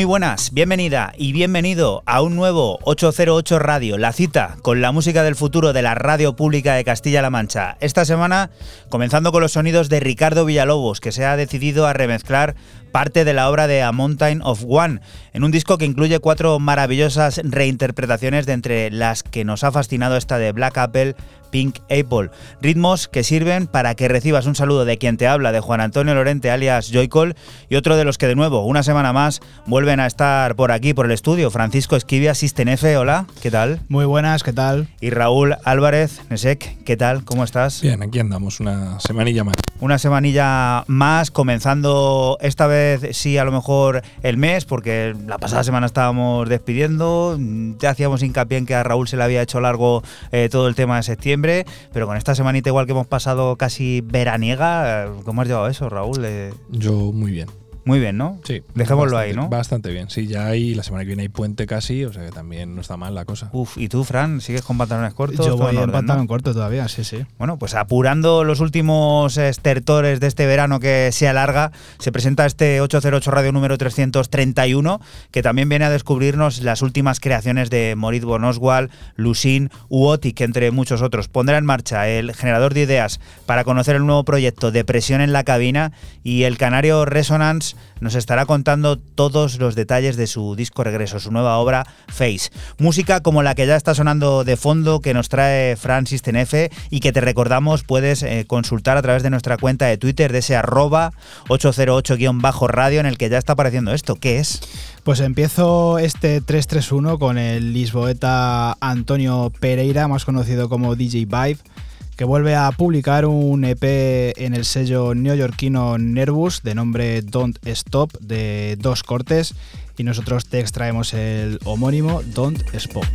Muy buenas, bienvenida y bienvenido a un nuevo 808 Radio, la cita con la música del futuro de la radio pública de Castilla-La Mancha. Esta semana, comenzando con los sonidos de Ricardo Villalobos, que se ha decidido a remezclar parte de la obra de A Mountain of One, en un disco que incluye cuatro maravillosas reinterpretaciones de entre las que nos ha fascinado esta de Black Apple, Pink Apple. Ritmos que sirven para que recibas un saludo de quien te habla, de Juan Antonio Lorente alias Joycol, y otro de los que de nuevo, una semana más, vuelven a estar por aquí, por el estudio. Francisco Esquivia, F. hola, ¿qué tal? Muy buenas, ¿qué tal? Y Raúl Álvarez, Nesek, ¿qué tal? ¿Cómo estás? Bien, aquí andamos, una semanilla más. Una semanilla más, comenzando esta vez, sí, a lo mejor el mes, porque la pasada semana estábamos despidiendo, ya hacíamos hincapié en que a Raúl se le había hecho largo eh, todo el tema de septiembre pero con esta semanita igual que hemos pasado casi veraniega, ¿cómo has llevado eso, Raúl? Yo muy bien. Muy bien, ¿no? Sí. Dejémoslo ahí, ¿no? Bastante bien. Sí, ya hay, la semana que viene hay puente casi, o sea que también no está mal la cosa. Uf, ¿y tú, Fran? ¿Sigues con pantalones cortos? Yo voy en, pantalón corto todavía, sí, sí. Bueno, pues apurando los últimos estertores de este verano que se alarga, se presenta este 808 Radio número 331, que también viene a descubrirnos las últimas creaciones de Moritz von Oswald, Lucin, Uotic, entre muchos otros. Pondrá en marcha el generador de ideas para conocer el nuevo proyecto de presión en la cabina y el canario Resonance nos estará contando todos los detalles de su disco regreso, su nueva obra Face. Música como la que ya está sonando de fondo que nos trae Francis Tenefe y que te recordamos puedes eh, consultar a través de nuestra cuenta de Twitter de ese arroba 808-radio en el que ya está apareciendo esto. ¿Qué es? Pues empiezo este 331 con el lisboeta Antonio Pereira, más conocido como DJ Vibe que vuelve a publicar un EP en el sello neoyorquino Nervous de nombre Don't Stop de dos cortes y nosotros te extraemos el homónimo Don't Stop.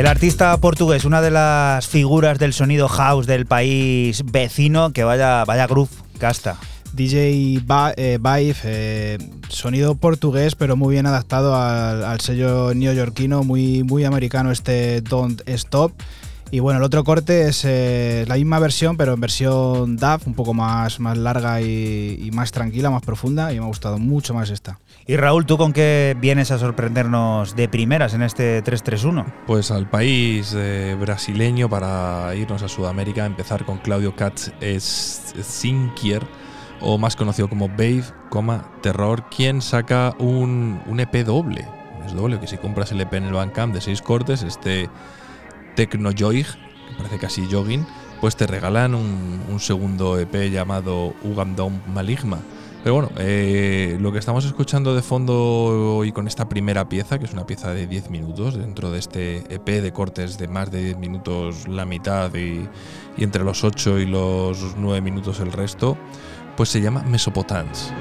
El artista portugués, una de las figuras del sonido house del país vecino, que vaya, vaya groove gasta. DJ eh, Vibe, eh, sonido portugués, pero muy bien adaptado al, sello neoyorquino, muy, muy americano este Don't Stop. Y bueno, el otro corte es eh, la misma versión, pero en versión DAF, un poco más, más larga y más tranquila, más profunda, y me ha gustado mucho más esta. Y Raúl, ¿tú con qué vienes a sorprendernos de primeras en este 331? Pues al país eh, brasileño para irnos a Sudamérica, empezar con Claudio Katz Sinkier, o más conocido como Babe, Terror, quien saca un, un EP doble. Es doble, que si compras el EP en el Bandcamp de seis cortes, este Tecno que parece casi jogging, pues te regalan un, un segundo EP llamado Ugandom Maligma. Pero bueno, eh, lo que estamos escuchando de fondo y con esta primera pieza, que es una pieza de 10 minutos, dentro de este EP de cortes de más de 10 minutos la mitad y, y entre los 8 y los 9 minutos el resto, pues se llama Mesopotams.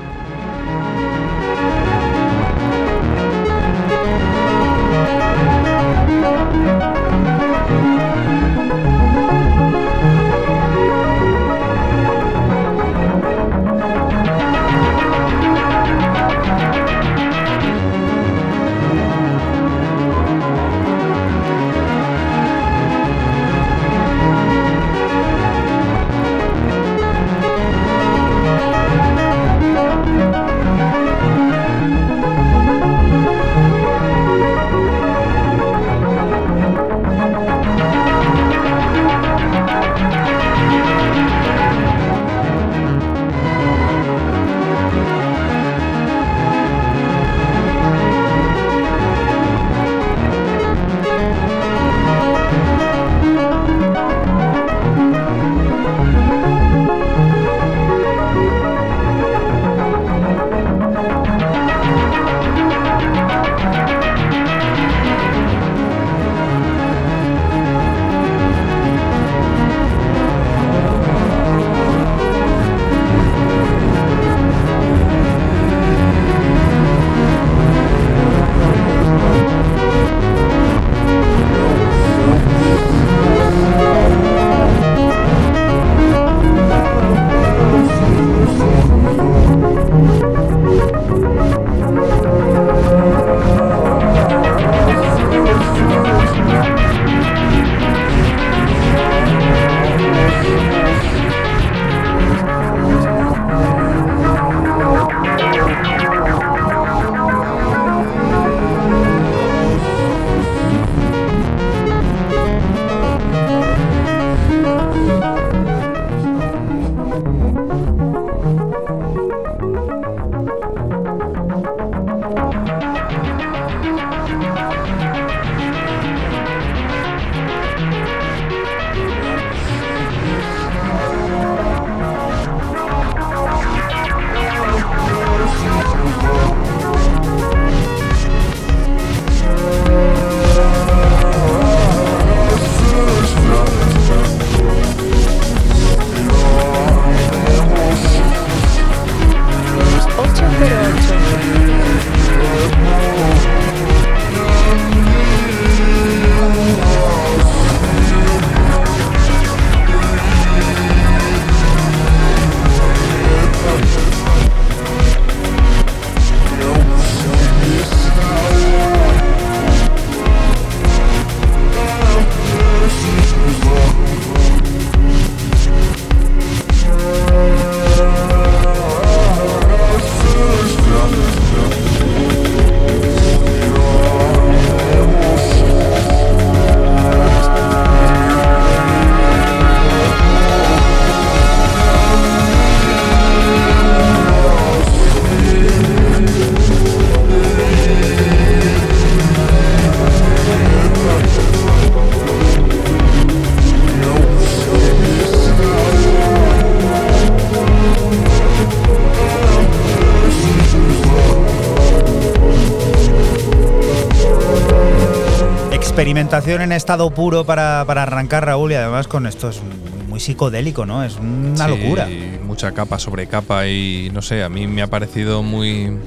En estado puro para, para arrancar, Raúl, y además con esto es muy psicodélico, ¿no? Es una Sí, locura. Mucha capa sobre capa y no sé, a mí me ha parecido muy,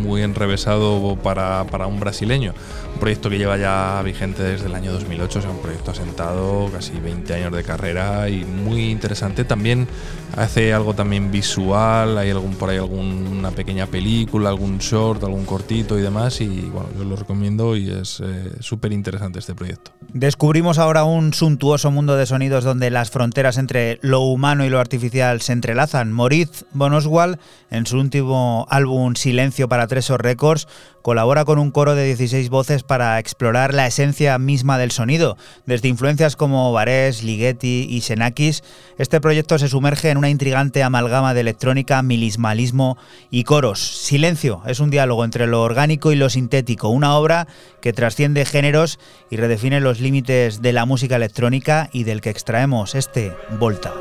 muy enrevesado para, para un brasileño. Un proyecto que lleva ya vigente desde el año 2008, o sea, un proyecto asentado, casi 20 años de carrera y muy interesante. También hace algo también visual, hay algún por ahí alguna pequeña película, algún short, algún cortito y demás. Y bueno, yo lo recomiendo y es eh, súper interesante este proyecto. Descubrimos ahora un suntuoso mundo de sonidos donde las fronteras entre lo humano y lo artificial se entrelazan. Moritz von Oswald, en su último álbum Silencio para Tresor Records, colabora con un coro de 16 voces para explorar la esencia misma del sonido. Desde influencias como Barés, Ligeti y Xenakis, este proyecto se sumerge en una intrigante amalgama de electrónica, milismalismo y coros. Silencio es un diálogo entre lo orgánico y lo sintético, una obra que trasciende géneros y redefine los límites de la música electrónica y del que extraemos este Volta.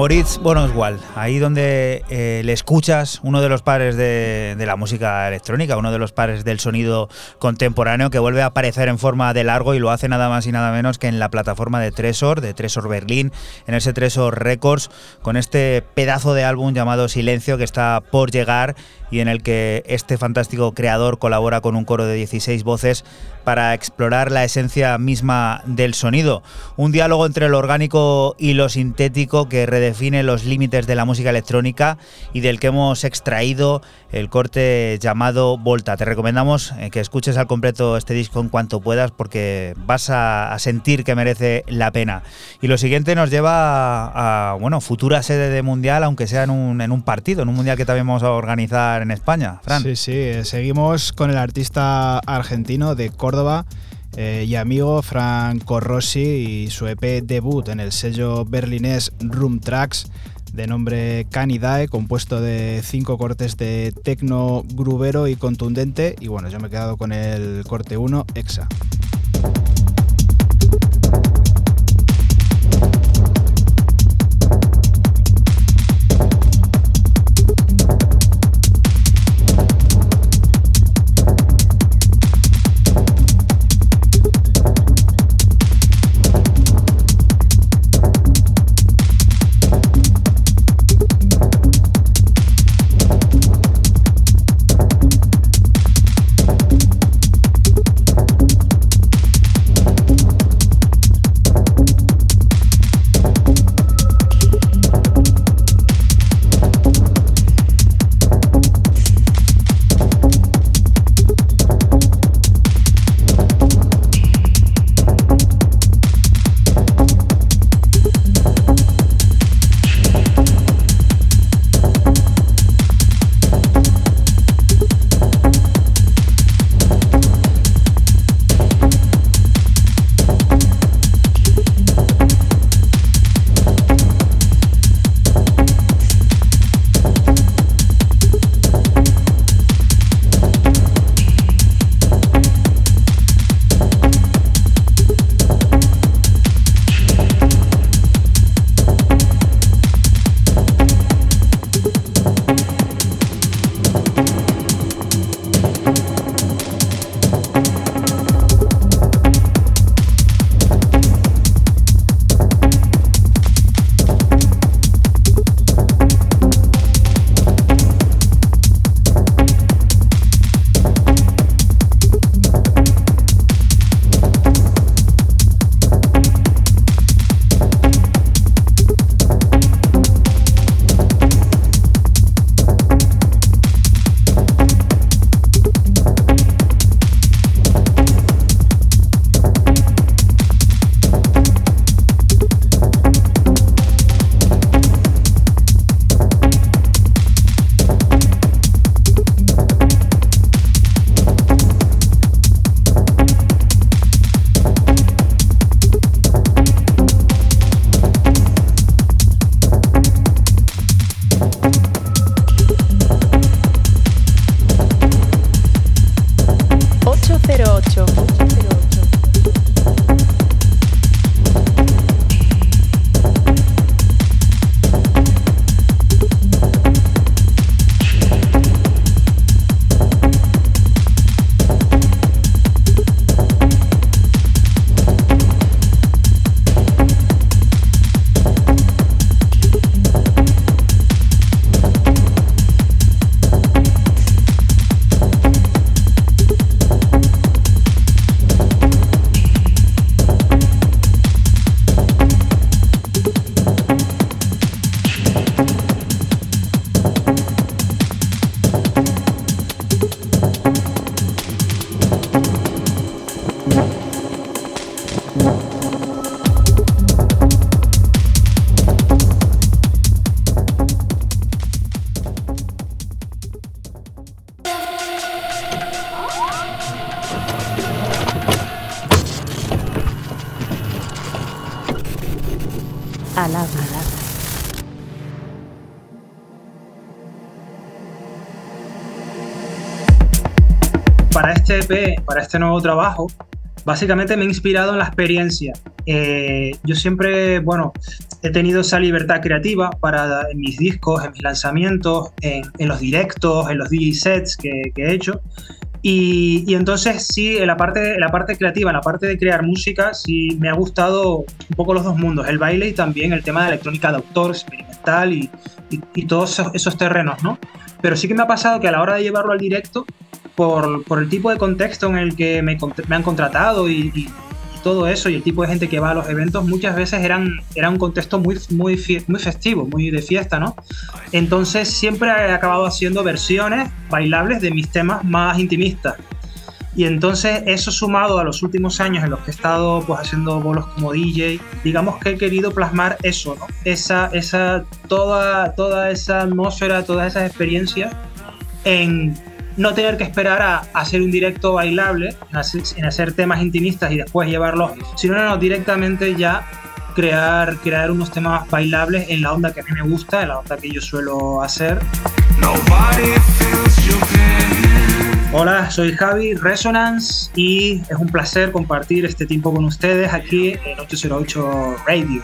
Moritz von Oswald, ahí donde eh, le escuchas, uno de los padres de, de, la música electrónica, uno de los padres del sonido contemporáneo, que vuelve a aparecer en forma de largo y lo hace nada más y nada menos que en la plataforma de Tresor, de Tresor Berlín, en ese Tresor Records, con este pedazo de álbum llamado Silencio que está por llegar y en el que este fantástico creador colabora con un coro de 16 voces para explorar la esencia misma del sonido. Un diálogo entre lo orgánico y lo sintético que redefine los límites de la música electrónica y del que hemos extraído el corte llamado Volta. Te recomendamos eh, que escuches al completo este disco en cuanto puedas porque vas a, sentir que merece la pena. Y lo siguiente nos lleva a, bueno, futura sede de mundial, aunque sea en un, partido, en un mundial que también vamos a organizar en España. Fran. Sí, sí, seguimos con el artista argentino de Córdoba. Eh, y amigo Franco Rossi y su EP debut en el sello berlinés Room de nombre Canidae, compuesto de cinco cortes de tecno grubero y contundente. Y bueno, yo me he quedado con el corte 1, Exa. Este nuevo trabajo, básicamente me he inspirado en la experiencia. Eh, yo siempre, bueno, he tenido esa libertad creativa para en mis discos, en mis lanzamientos, en, en los directos, en los DJ sets que, que he hecho. Y, y, entonces sí, en la, parte, en la parte creativa, en la parte de crear música, sí me ha gustado un poco los dos mundos, el baile y también el tema de electrónica de autor, experimental y, y, y todos esos, esos terrenos, ¿no? Pero sí que me ha pasado que a la hora de llevarlo al directo, por, por el tipo de contexto en el que me, me han contratado y, y, todo eso y el tipo de gente que va a los eventos muchas veces eran era un contexto muy muy muy festivo muy de fiesta no entonces siempre he acabado haciendo versiones bailables de mis temas más intimistas. Y entonces eso sumado a los últimos años en los que he estado pues haciendo bolos como DJ digamos que he querido plasmar eso no esa esa toda toda esa atmósfera todas esas experiencias en no tener que esperar a, a, hacer un directo bailable, en hacer, en hacer, temas intimistas y después llevarlos, sino no, no, directamente ya crear, crear unos temas bailables en la onda que a mí me gusta, en la onda que yo suelo hacer. Hola, soy Javi Resonance y es un placer compartir este tiempo con ustedes aquí en 808 Radio.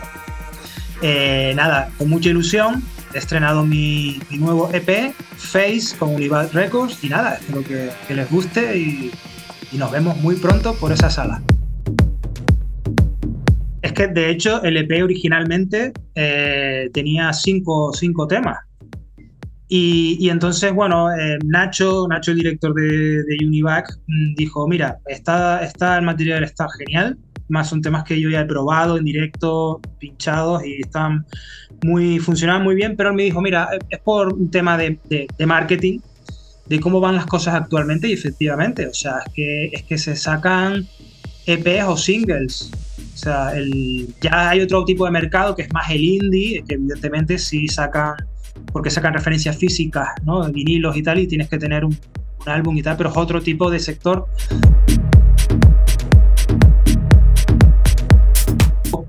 Eh, nada, con mucha ilusión he estrenado mi, nuevo EP, Face, con Univad Records. Y nada, espero que, les guste y, nos vemos muy pronto por esa sala. Es que de hecho el EP originalmente eh, tenía cinco, cinco temas. Y, y, entonces, bueno, eh, Nacho, Nacho, el director de, de Univac, mm, dijo, mira, está, está el material está genial, más son temas que yo ya he probado en directo, pinchados y están muy, funcionaban muy bien, pero él me dijo, mira, es por un tema de, marketing, de cómo van las cosas actualmente y efectivamente, o sea, es que, es que se sacan EPs o singles. O sea, el, ya hay otro tipo de mercado que es más el indie, que evidentemente sí sacan, porque sacan referencias físicas, ¿no? Vinilos y tal, y tienes que tener un, un álbum y tal, pero es otro tipo de sector.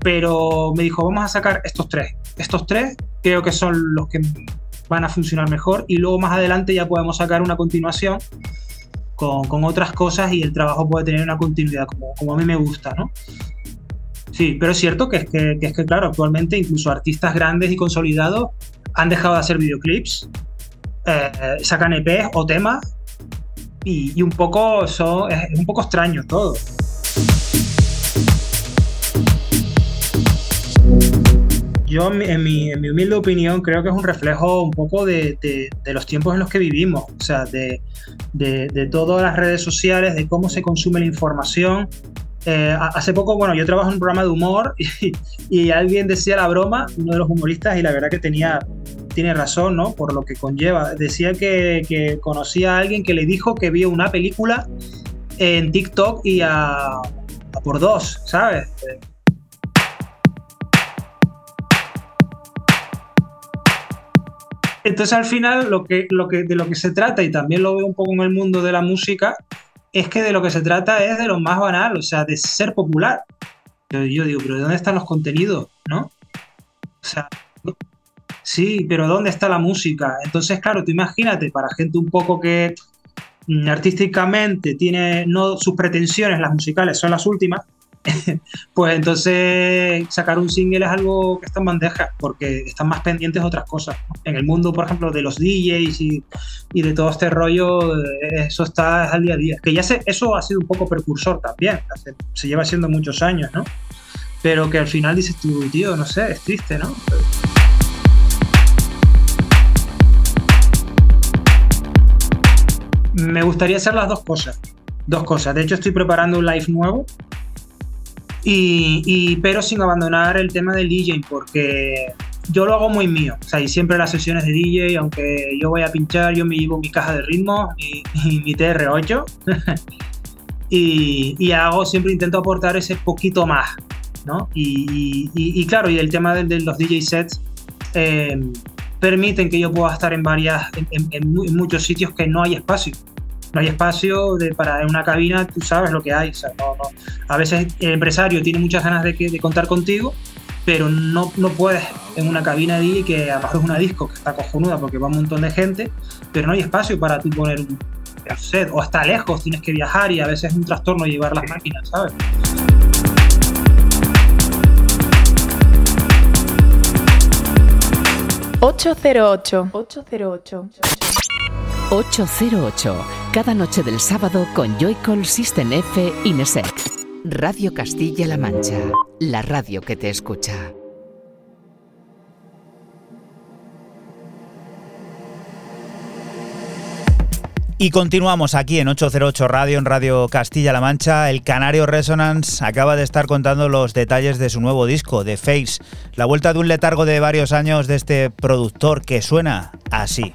Pero me dijo, vamos a sacar estos tres. Estos tres creo que son los que van a funcionar mejor y luego más adelante ya podemos sacar una continuación con, con otras cosas y el trabajo puede tener una continuidad como, como, a mí me gusta, ¿no? Sí, pero es cierto que es que, es que, claro, actualmente incluso artistas grandes y consolidados han dejado de hacer videoclips, eh, sacan EPs o temas y, y un poco son, es un poco extraño todo. Yo en mi, en mi, humilde opinión creo que es un reflejo un poco de, de, de los tiempos en los que vivimos, o sea, de, de, todas las redes sociales, de cómo se consume la información. Eh, hace poco, bueno, yo trabajo en un programa de humor y, y, alguien decía la broma, uno de los humoristas, y la verdad que tenía, tiene razón, ¿no? Por lo que conlleva. Decía que, que conocía a alguien que le dijo que vio una película en TikTok y a, a por dos, ¿sabes? Entonces al final lo que, lo que, de lo que se trata, y también lo veo un poco en el mundo de la música, es que de lo que se trata es de lo más banal, o sea, de ser popular. Yo, digo, pero ¿dónde están los contenidos? ¿No? O sea, sí, pero ¿dónde está la música? Entonces, claro, tú imagínate, para gente un poco que mm, artísticamente tiene, no sus pretensiones, las musicales son las últimas, pues entonces sacar un single es algo que está en bandeja, porque están más pendientes de otras cosas. En el mundo, por ejemplo, de los DJs y, y de todo este rollo, eh, eso está al día a día. Que ya sé, eso ha sido un poco precursor también, Hace, se lleva haciendo muchos años, ¿no? Pero que al final dices tú, tío, no sé, es triste, ¿no? Me gustaría hacer las dos cosas. Dos cosas. De hecho, estoy preparando un live nuevo y, y, pero sin abandonar el tema del DJ, porque yo lo hago muy mío. O sea, y siempre las sesiones de DJ, aunque yo voy a pinchar, yo me llevo mi caja de ritmo y, y mi TR8. y, hago, siempre intento aportar ese poquito más, ¿no? Y, y claro, y el tema de, de los DJ sets eh, permiten que yo pueda estar en varias, en, muchos sitios que no hay espacio. No hay espacio de, para en una cabina, tú sabes lo que hay. A veces el empresario tiene muchas ganas de, de contar contigo, pero no, no puedes en una cabina DJ que a lo es una disco que está cojonuda porque va un montón de gente, pero no hay espacio para tú poner un set o está lejos, tienes que viajar y a veces es un trastorno llevar las máquinas, ¿sabes? 808. 808. 808. Cada noche del sábado con Joycall System F Inesec. Radio Castilla-La Mancha. La radio que te escucha. Y continuamos aquí en 808 Radio, en Radio Castilla-La Mancha. El Canario Resonance acaba de estar contando los detalles de su nuevo disco, The Face. La vuelta de un letargo de varios años de este productor que suena así.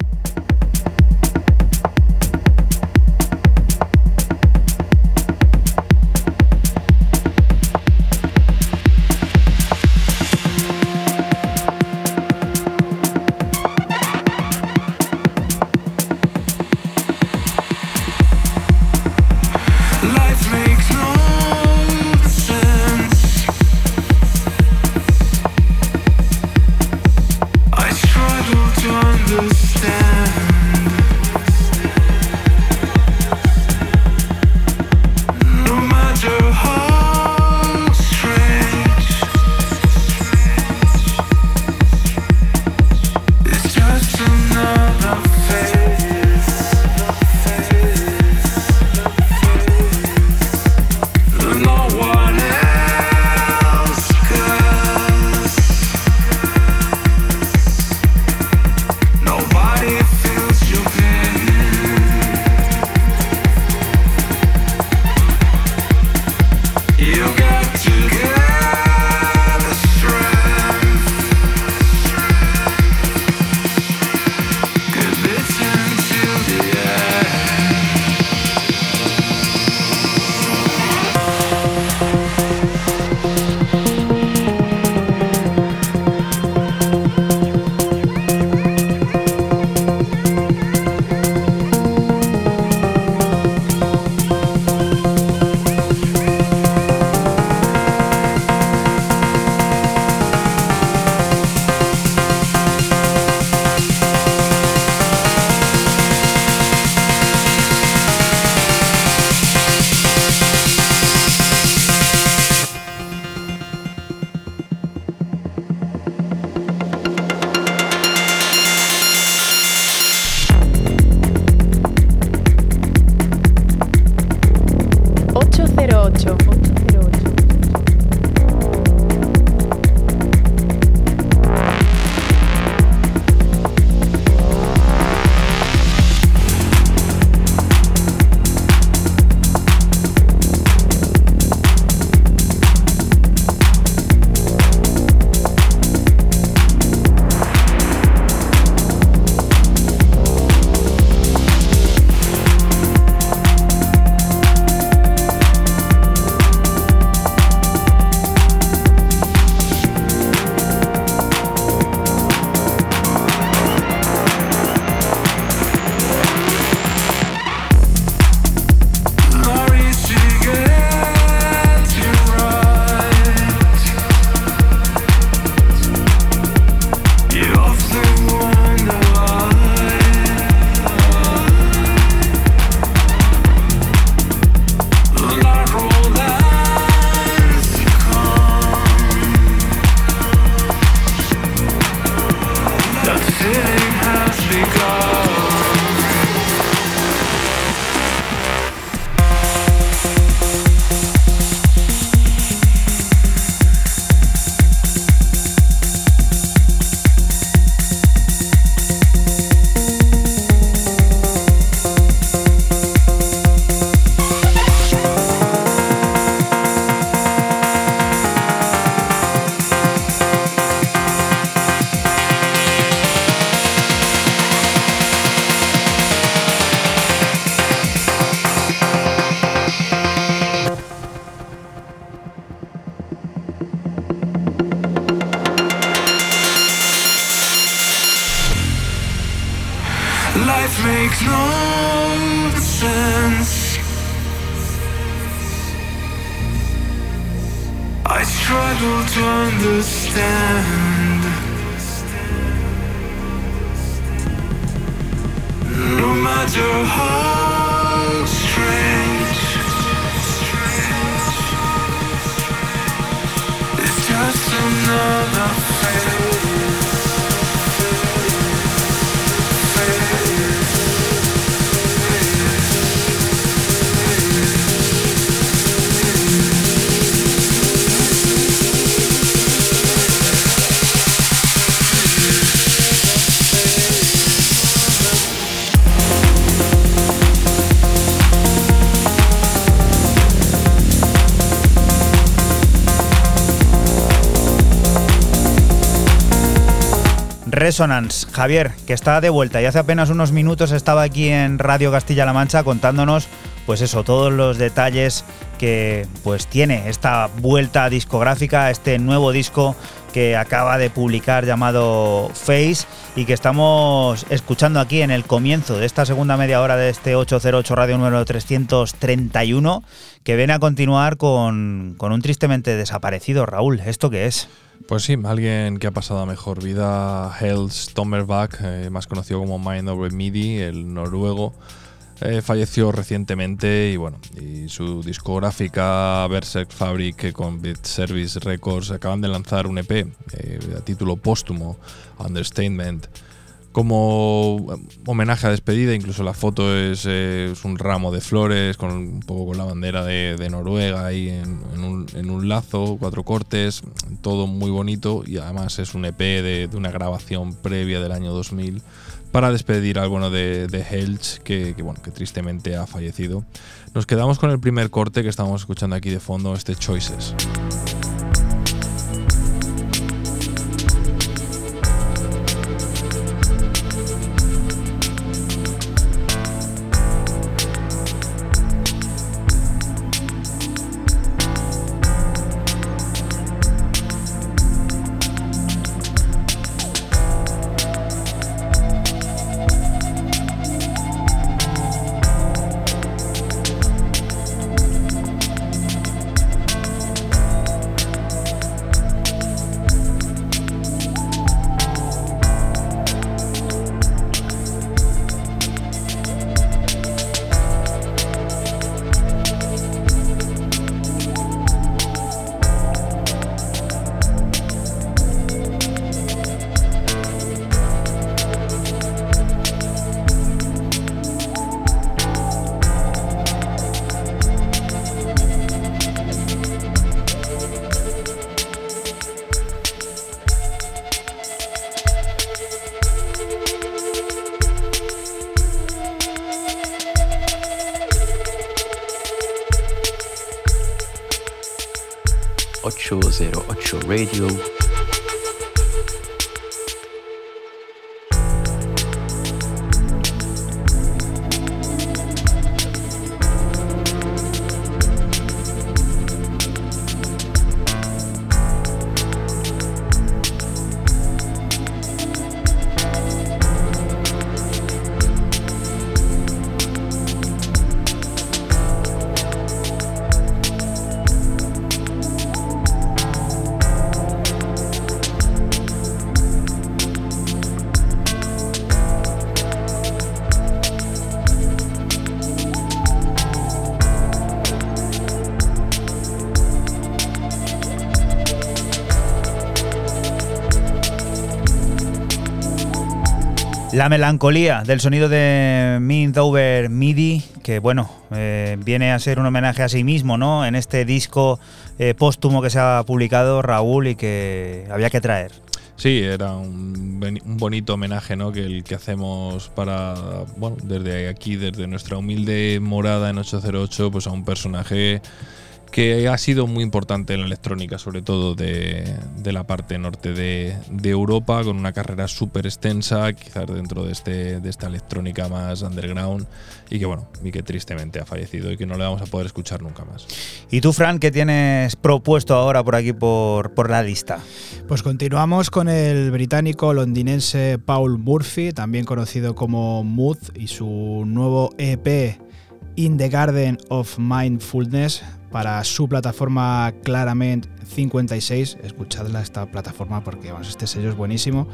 Resonance, Javier, que está de vuelta y hace apenas unos minutos estaba aquí en Radio Castilla-La Mancha contándonos, pues eso, todos los detalles que pues tiene esta vuelta discográfica, este nuevo disco que acaba de publicar llamado Face y que estamos escuchando aquí en el comienzo de esta segunda media hora de este 808 Radio número 331, que viene a continuar con, con un tristemente desaparecido. Raúl, ¿esto qué es? Pues sí, alguien que ha pasado mejor vida, Hels Tommerback, eh, más conocido como Mind Over MIDI, el noruego, eh, falleció recientemente y bueno, su discográfica Berserk Fabric con Beat Service Records acaban de lanzar un EP eh, a título póstumo, Understatement, como homenaje a despedida, incluso la foto es, eh, es un ramo de flores con un poco con la bandera de, Noruega ahí en, un, lazo, cuatro cortes, todo muy bonito y además es un EP de, una grabación previa del año 2000 para despedir al bueno de, de Helch, que, bueno, que tristemente ha fallecido. Nos quedamos con el primer corte que estamos escuchando aquí de fondo, este Choices. Radio. La melancolía del sonido de Mint Over MIDI, que bueno, eh, viene a ser un homenaje a sí mismo, ¿no? En este disco eh, póstumo que se ha publicado Raúl y que había que traer. Sí, era un, un, bonito homenaje, ¿no? Que el que hacemos para, bueno, desde aquí, desde nuestra humilde morada en 808, pues a un personaje que ha sido muy importante en la electrónica, sobre todo de, de la parte norte de, de, Europa, con una carrera súper extensa, quizás dentro de, este, de esta electrónica más underground, y que bueno, y que tristemente ha fallecido y que no le vamos a poder escuchar nunca más. ¿Y tú, Fran, qué tienes propuesto ahora por aquí por, por la lista? Pues continuamos con el británico londinense Paul Murphy, también conocido como Mood, y su nuevo EP In the Garden of Mindfulness para su plataforma Clarament 56. Escuchadla esta plataforma porque vamos, este sello es buenísimo.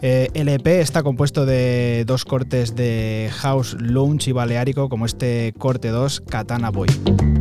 Eh, el EP está compuesto de dos cortes de house, lounge y baleárico, como este corte 2, Katana Boy.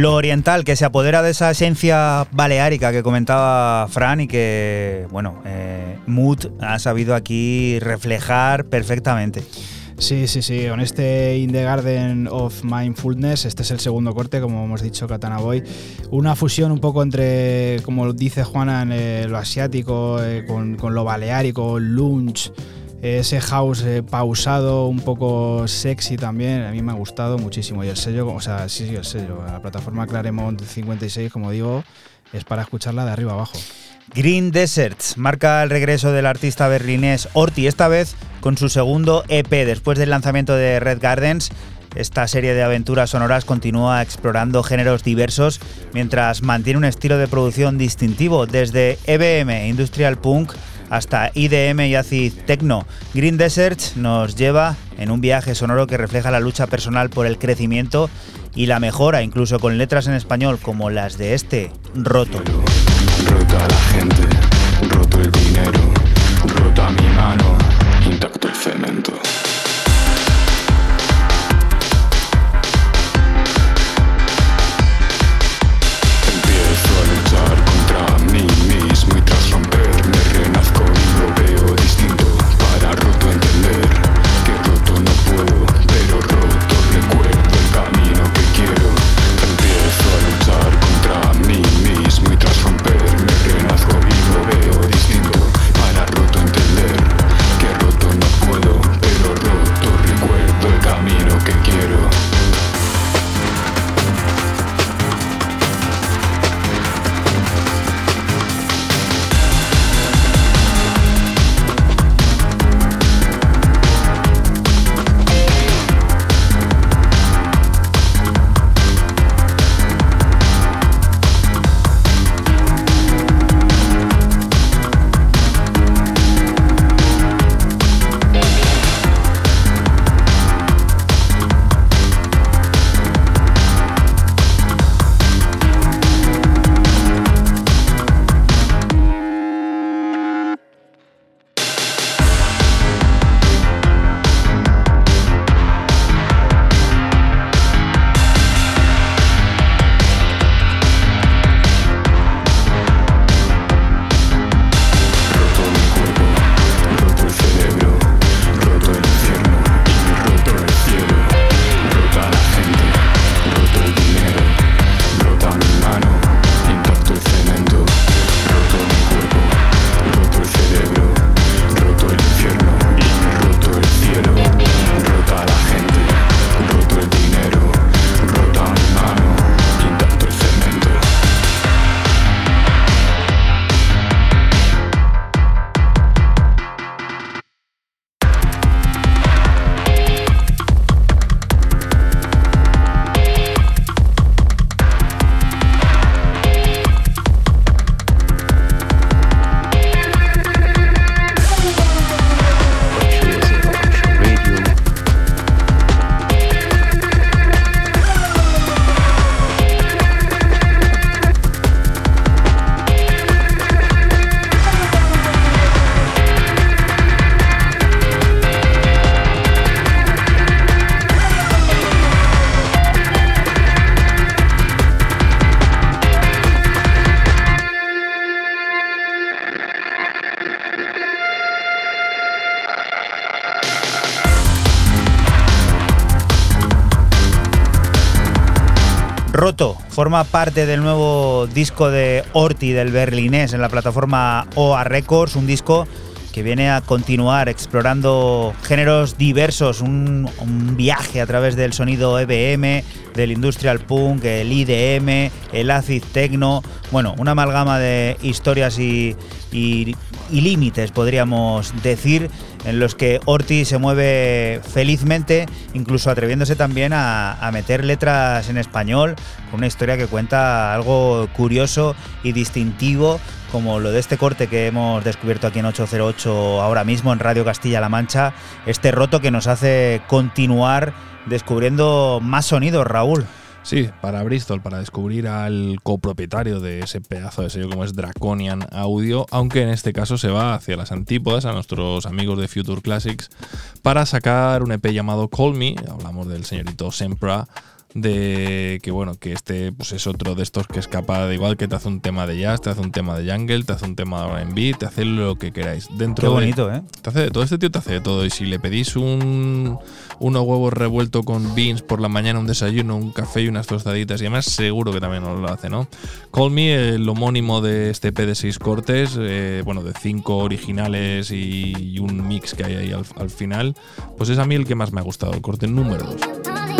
Lo oriental, que se apodera de esa esencia baleárica que comentaba Fran y que, bueno, eh, Mood ha sabido aquí reflejar perfectamente. Sí, sí, sí. Con este In the Garden of Mindfulness, este es el segundo corte, como hemos dicho, Katana Boy. Una fusión un poco entre, como dice Juana, en lo asiático, eh, con, con, lo baleárico, lunch ese house eh, pausado, un poco sexy también, a mí me ha gustado muchísimo. Y el sello, o sea, sí, sí, el sello, la plataforma Claremont 56, como digo, es para escucharla de arriba abajo. Green Deserts marca el regreso del artista berlinés Orti, esta vez con su segundo EP después del lanzamiento de Red Gardens. Esta serie de aventuras sonoras continúa explorando géneros diversos mientras mantiene un estilo de producción distintivo desde EBM, Industrial Punk, hasta IDM y acid techno. Green Desert nos lleva en un viaje sonoro que refleja la lucha personal por el crecimiento y la mejora, incluso con letras en español como las de este, Roto. La gente, roto el dinero, mi mano, intacto el cemento. Forma parte del nuevo disco de Orti del berlinés en la plataforma OA Records, un disco que viene a continuar explorando géneros diversos, un, viaje a través del sonido EBM, del industrial punk, el IDM, el acid techno, bueno, una amalgama de historias y, y, y límites, podríamos decir, en los que Orti se mueve felizmente, incluso atreviéndose también a, a, meter letras en español, con una historia que cuenta algo curioso y distintivo, como lo de este corte que hemos descubierto aquí en 808 ahora mismo en Radio Castilla-La Mancha, este roto que nos hace continuar descubriendo más sonidos, Raúl. Sí, para Bristol, para descubrir al copropietario de ese pedazo de sello como es Draconian Audio, aunque en este caso se va hacia las antípodas, a nuestros amigos de Future Classics, para sacar un EP llamado Call Me, hablamos del señorito Sempra, de que bueno, que este pues es otro de estos que escapa de igual que te hace un tema de jazz, te hace un tema de jungle, te hace un tema de R&B, te hace lo que queráis. Dentro Qué bonito, de, ¿eh? Te hace de todo, este tío te hace de todo y si le pedís un unos huevos revueltos con beans por la mañana, un desayuno, un café y unas tostaditas y demás, seguro que también os lo hace, ¿no? Call Me, el homónimo de este EP de seis cortes, eh, bueno, de cinco originales y, y, un mix que hay ahí al, al final, pues es a mí el que más me ha gustado, el corte número 2.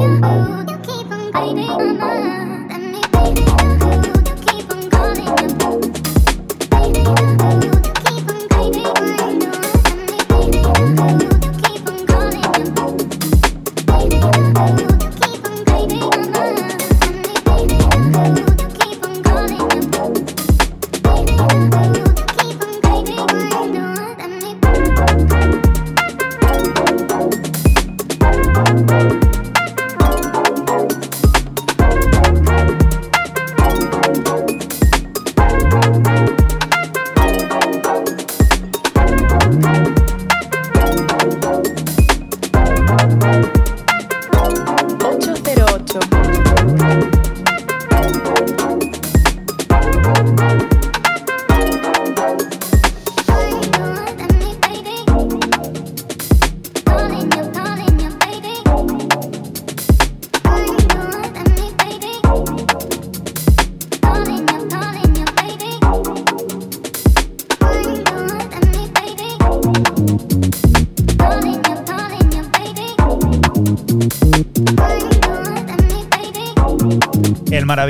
You keep on biting my my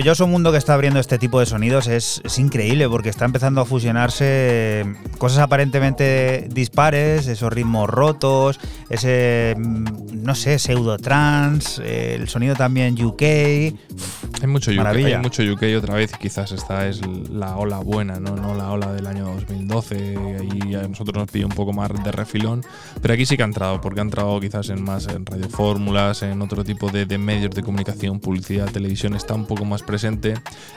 maravilloso mundo que está abriendo este tipo de sonidos es, es, increíble porque está empezando a fusionarse cosas aparentemente dispares, esos ritmos rotos, ese, mm, no sé, pseudo trans, el sonido también UK. Hay mucho UK, hay mucho UK otra vez y quizás esta es la ola buena, ¿no? no la ola de 12, ahí a nosotros nos pilló un poco más de refilón, pero aquí sí que ha entrado, porque ha entrado quizás en más en radiofórmulas, en otro tipo de, de, medios de comunicación, publicidad, televisión, está un poco más presente,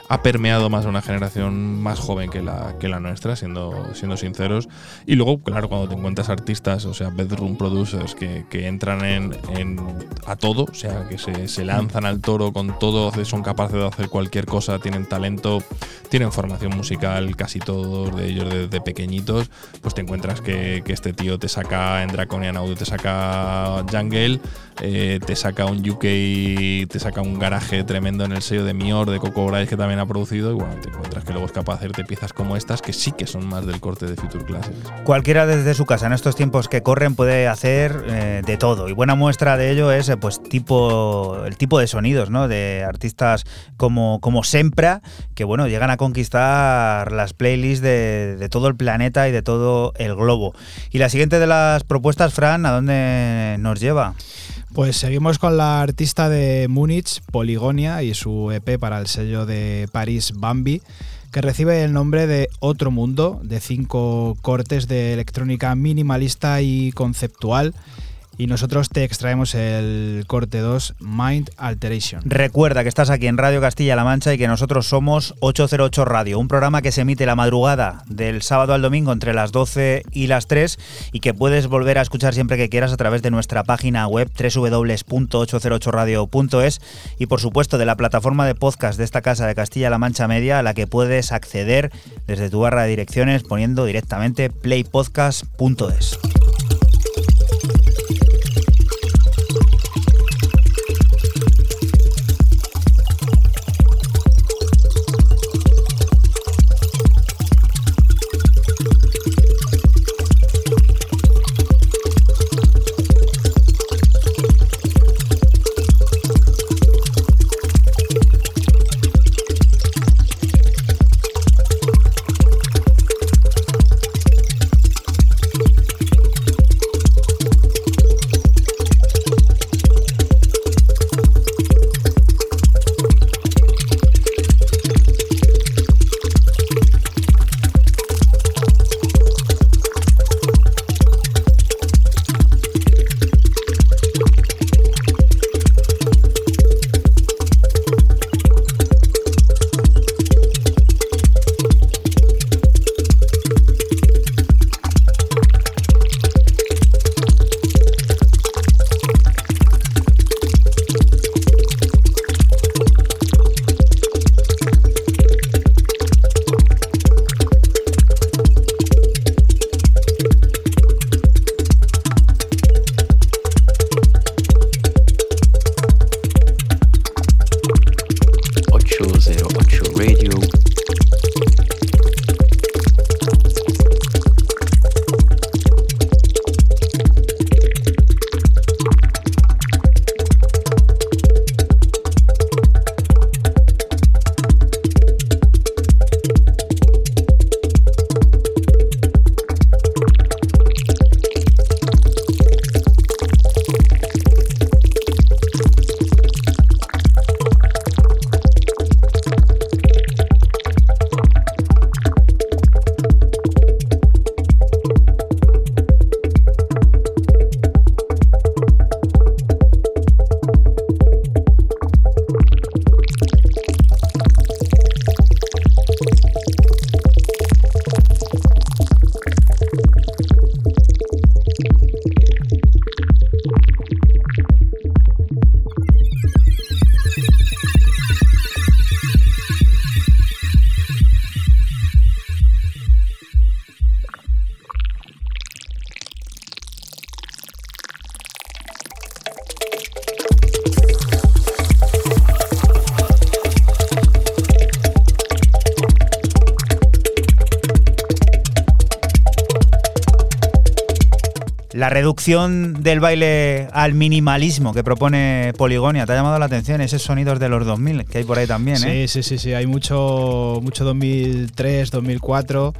ha permeado más a una generación más joven que la, que la nuestra, siendo, siendo sinceros, y luego, claro, cuando te encuentras artistas, o sea, bedroom producers que, que entran en, en, a todo, o sea, que se, se lanzan al toro con todo, son capaces de hacer cualquier cosa, tienen talento, tienen formación musical, casi todos de ellos desde pequeñitos, pues te encuentras que, este tío te saca en Draconian Audio, te saca Jungle, eh, te saca un UK, te saca un garaje tremendo en el sello de Mior, de Coco Bryce, que también ha producido, y bueno, te encuentras que luego es capaz de hacerte piezas como estas, que sí que son más del corte de Future Classics. Cualquiera desde su casa en estos tiempos que corren puede hacer eh, de todo, y buena muestra de ello es pues tipo el tipo de sonidos, ¿no? De artistas como, como Sempra, que bueno, llegan a conquistar las playlists de, todo el planeta y de todo el globo. Y la siguiente de las propuestas, Fran, ¿a dónde nos lleva? Pues seguimos con la artista de Múnich, Poligonia, y su EP para el sello de París Bambi, que recibe el nombre de Otro Mundo, de cinco cortes de electrónica minimalista y conceptual, y nosotros te extraemos el corte 2 Mind Alteration. Recuerda que estás aquí en Radio Castilla-La Mancha y que nosotros somos 808 Radio, un programa que se emite la madrugada del sábado al domingo entre las 12 y las 3 y que puedes volver a escuchar siempre que quieras a través de nuestra página web www.808radio.es y por supuesto de la plataforma de podcast de esta casa de Castilla-La Mancha Media a la que puedes acceder desde tu barra de direcciones poniendo directamente playpodcast.es. reducción del baile al minimalismo que propone Poligonia, ¿te ha llamado la atención? Esos sonidos de los 2000 que hay por ahí también, sí, ¿eh? Sí, sí, sí, hay mucho, mucho 2003, 2004.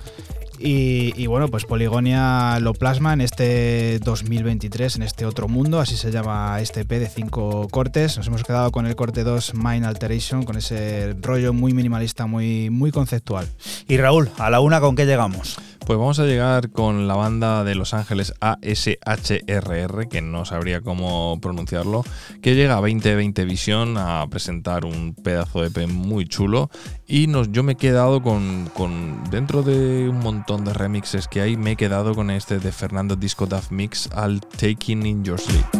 Y, y, bueno, pues Poligonia lo plasma en este 2023, en este otro mundo, así se llama este EP de cinco cortes. Nos hemos quedado con el corte 2 Mind Alteration, con ese rollo muy minimalista, muy, muy conceptual. Y Raúl, a la una, ¿con qué llegamos? Pues vamos a llegar con la banda de Los Ángeles ASHRR, que no sabría cómo pronunciarlo, que llega a 2020 Visión a presentar un pedazo de EP muy chulo. Y nos, yo me he quedado con, con, dentro de un montón de remixes que hay, me he quedado con este de Fernando Disco Duff Mix al Taking in Your Sleep.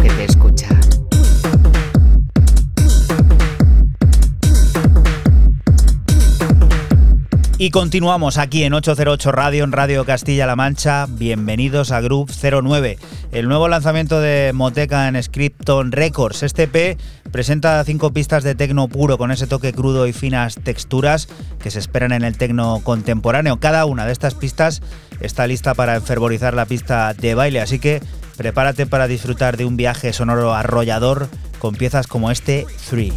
Y continuamos aquí en 808 Radio, en Radio Castilla-La Mancha. Bienvenidos a Group 09, el nuevo lanzamiento de Moteca en Scripton Records. Este EP presenta cinco pistas de tecno puro con ese toque crudo y finas texturas que se esperan en el tecno contemporáneo. Cada una de estas pistas está lista para enfervorizar la pista de baile, así que prepárate para disfrutar de un viaje sonoro arrollador con piezas como este 3.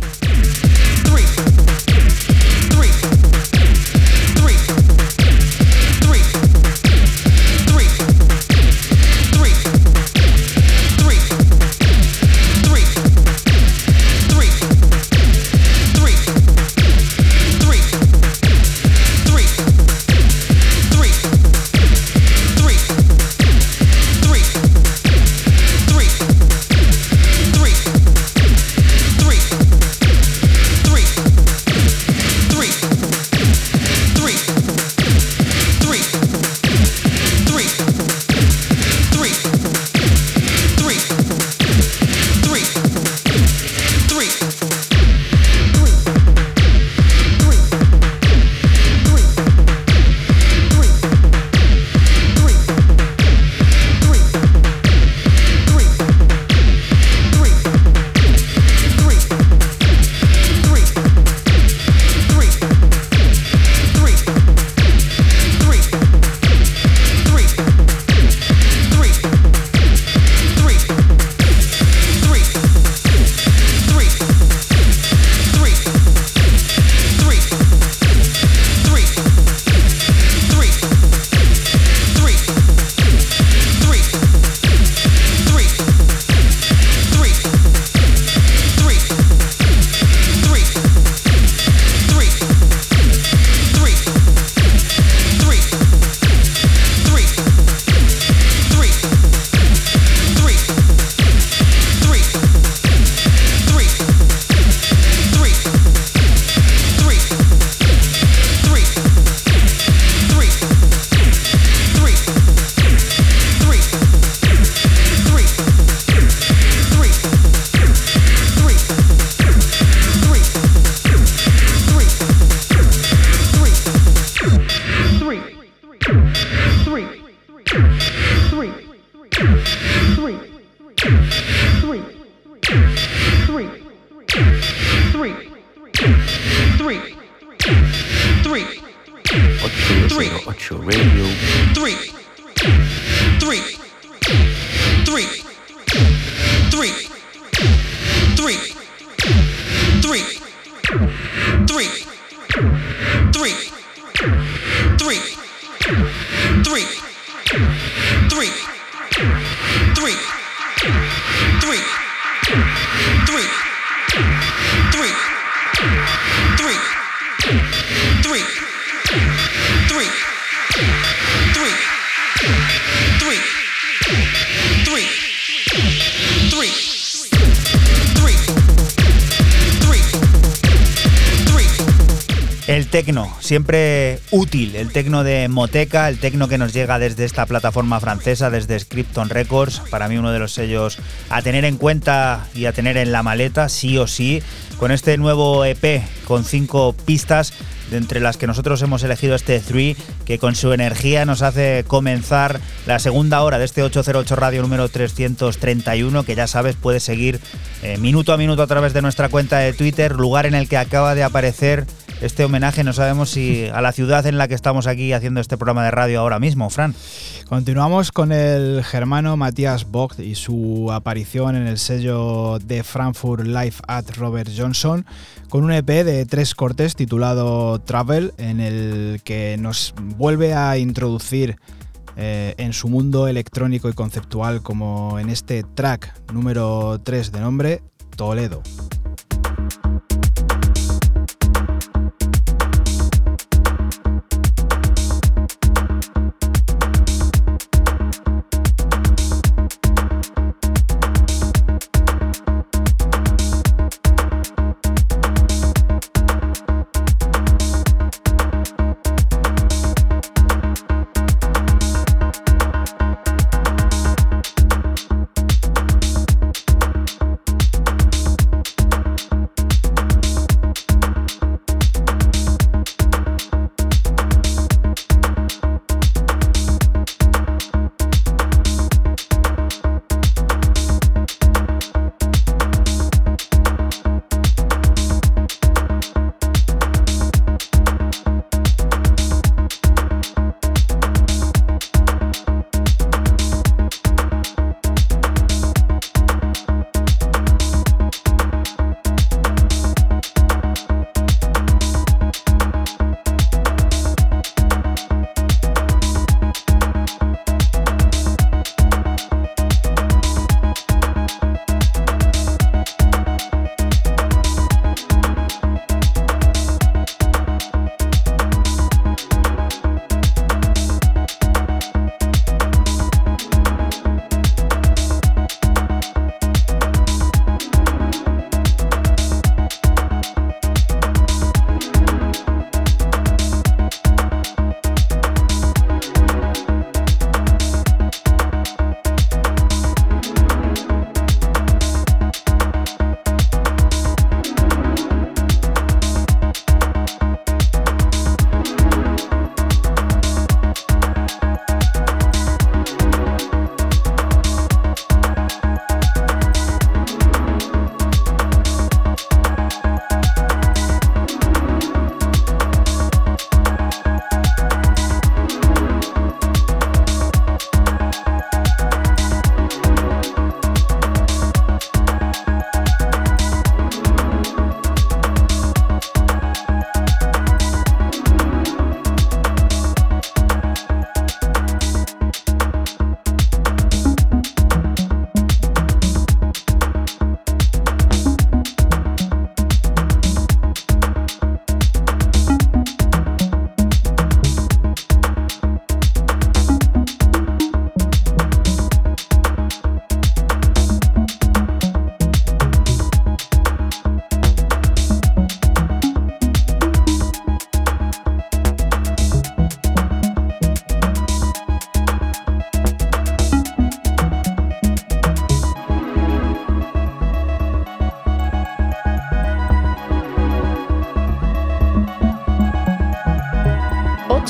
Siempre útil, el tecno de Moteca, el tecno que nos llega desde esta plataforma francesa, desde Scripton Records, para mí uno de los sellos a tener en cuenta y a tener en la maleta, sí o sí, con este nuevo EP con cinco pistas, de entre las que nosotros hemos elegido este 3, que con su energía nos hace comenzar la segunda hora de este 808 Radio número 331, que ya sabes puedes seguir eh, minuto a minuto a través de nuestra cuenta de Twitter, lugar en el que acaba de aparecer este homenaje. No sabemos si a la ciudad en la que estamos aquí haciendo este programa de radio ahora mismo, Fran. Continuamos con el germano Matías Vogt y su aparición en el sello de Frankfurt Live at Robert Johnson con un EP de tres cortes titulado Travel, en el que nos vuelve a introducir eh, en su mundo electrónico y conceptual como en este track número 3 de nombre Toledo.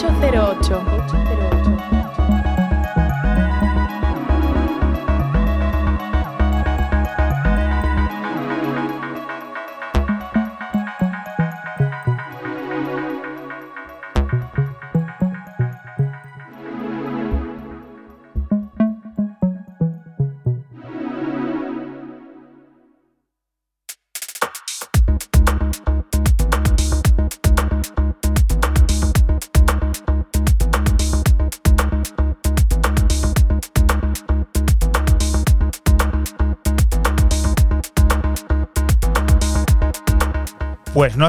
808.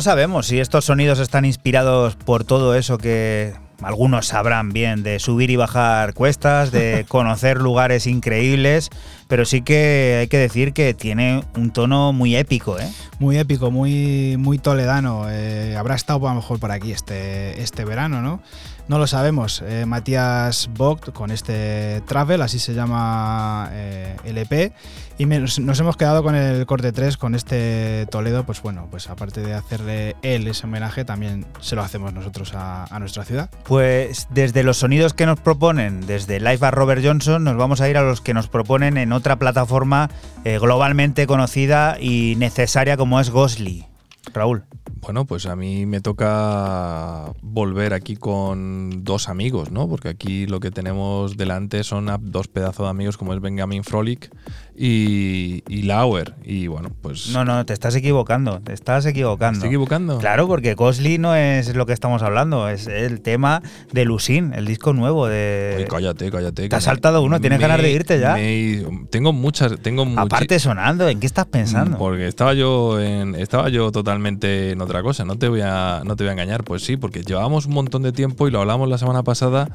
Sabemos si estos sonidos están inspirados por todo eso que algunos sabrán bien de subir y bajar cuestas, de conocer lugares increíbles, pero sí que hay que decir que tiene un tono muy épico, ¿eh? Muy épico, muy, muy toledano. Eh, habrá estado a lo mejor por aquí este, este verano, ¿no? No lo sabemos. Eh, Matías Vogt con este Travel, así se llama eh, el EP. Y nos, hemos quedado con el corte 3, con este Toledo. Pues bueno, pues aparte de hacerle él ese homenaje, también se lo hacemos nosotros a, nuestra ciudad. Pues desde los sonidos que nos proponen, desde Live a Robert Johnson, nos vamos a ir a los que nos proponen en otra plataforma eh, globalmente conocida y necesaria como es Ghostly. Raúl. bueno, pues a mí me toca volver aquí con dos amigos, ¿no? Porque aquí lo que tenemos delante son dos pedazos de amigos como es Benjamin Frolic y, y Lauer. Y bueno, pues... No, no, te estás equivocando, te estás equivocando. ¿Estoy equivocando? Claro, porque Gosli no es lo que estamos hablando, es el tema de Lucin, el disco nuevo de... Oye, cállate, cállate. Te has saltado uno, tienes me- ganas de irte ya. me- tengo muchas... Tengo Aparte sonando, ¿en qué estás pensando? Porque estaba yo en, estaba yo totalmente en otra cosa, no te voy a no te voy a engañar, pues sí, porque llevábamos un montón de tiempo y lo hablamos la semana pasada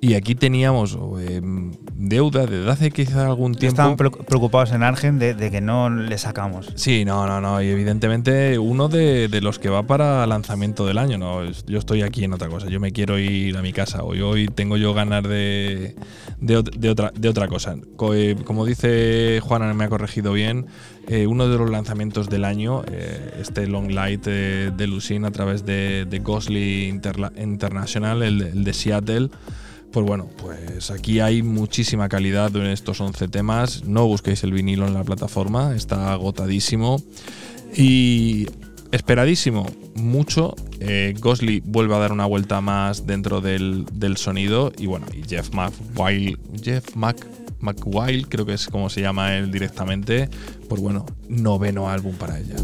y aquí teníamos eh, deuda desde hace quizá algún tiempo. Estaban preo- preocupados en Argen de, que no le sacamos. Sí, no, no, no. Y evidentemente uno de, los que va para lanzamiento del año. No, yo estoy aquí en otra cosa. Yo me quiero ir a mi casa. Hoy, hoy tengo yo ganas de, de, ot- de otra, de otra cosa. Co- eh, Como dice Juana, me ha corregido bien. eh, uno de los lanzamientos del año, eh, este Long Light de Lucin a través de, Ghostly Interla- International, el de Seattle. Pues bueno, pues aquí hay muchísima calidad en estos 11 temas. No busquéis el vinilo en la plataforma, está agotadísimo. Y esperadísimo, mucho. Eh, Gosli vuelve a dar una vuelta más dentro del, del sonido. Y bueno, y Jeff McWile, Jeff Mac, creo que es como se llama él directamente. Pues bueno, noveno álbum para ella.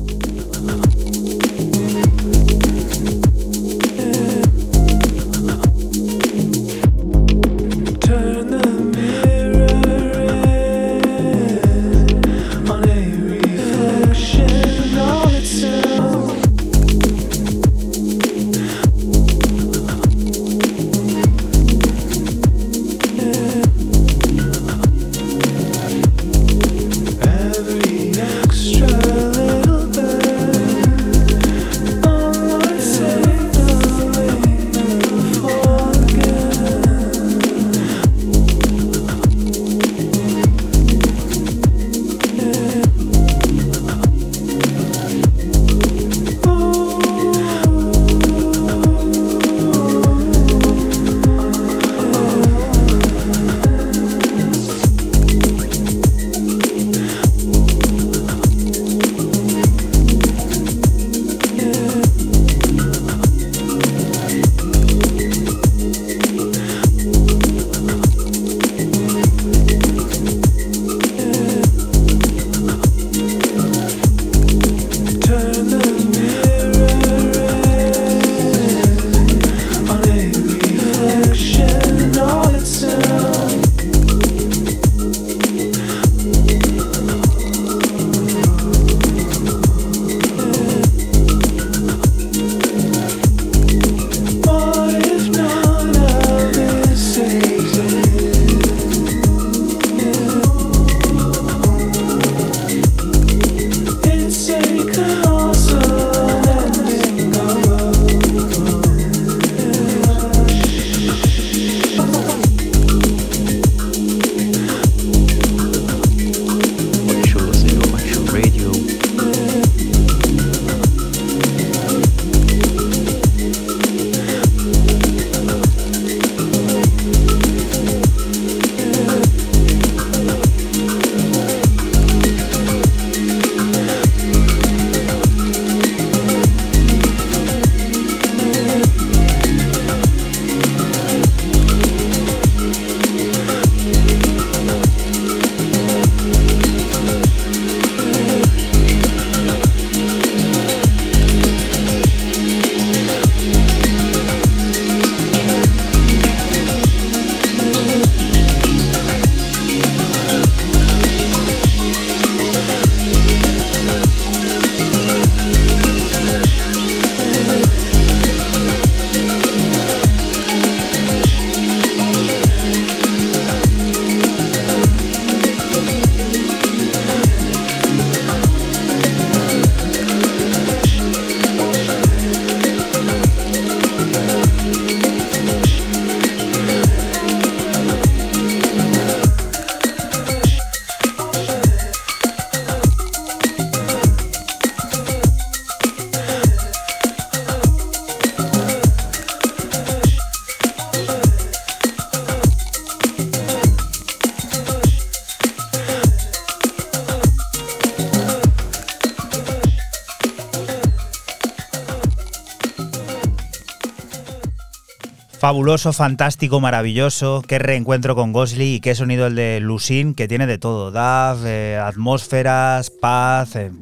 Fabuloso, fantástico, maravilloso. Qué reencuentro con Gosling y qué sonido el de Lucin, que tiene de todo. DAF, eh, atmósferas, paz. eh,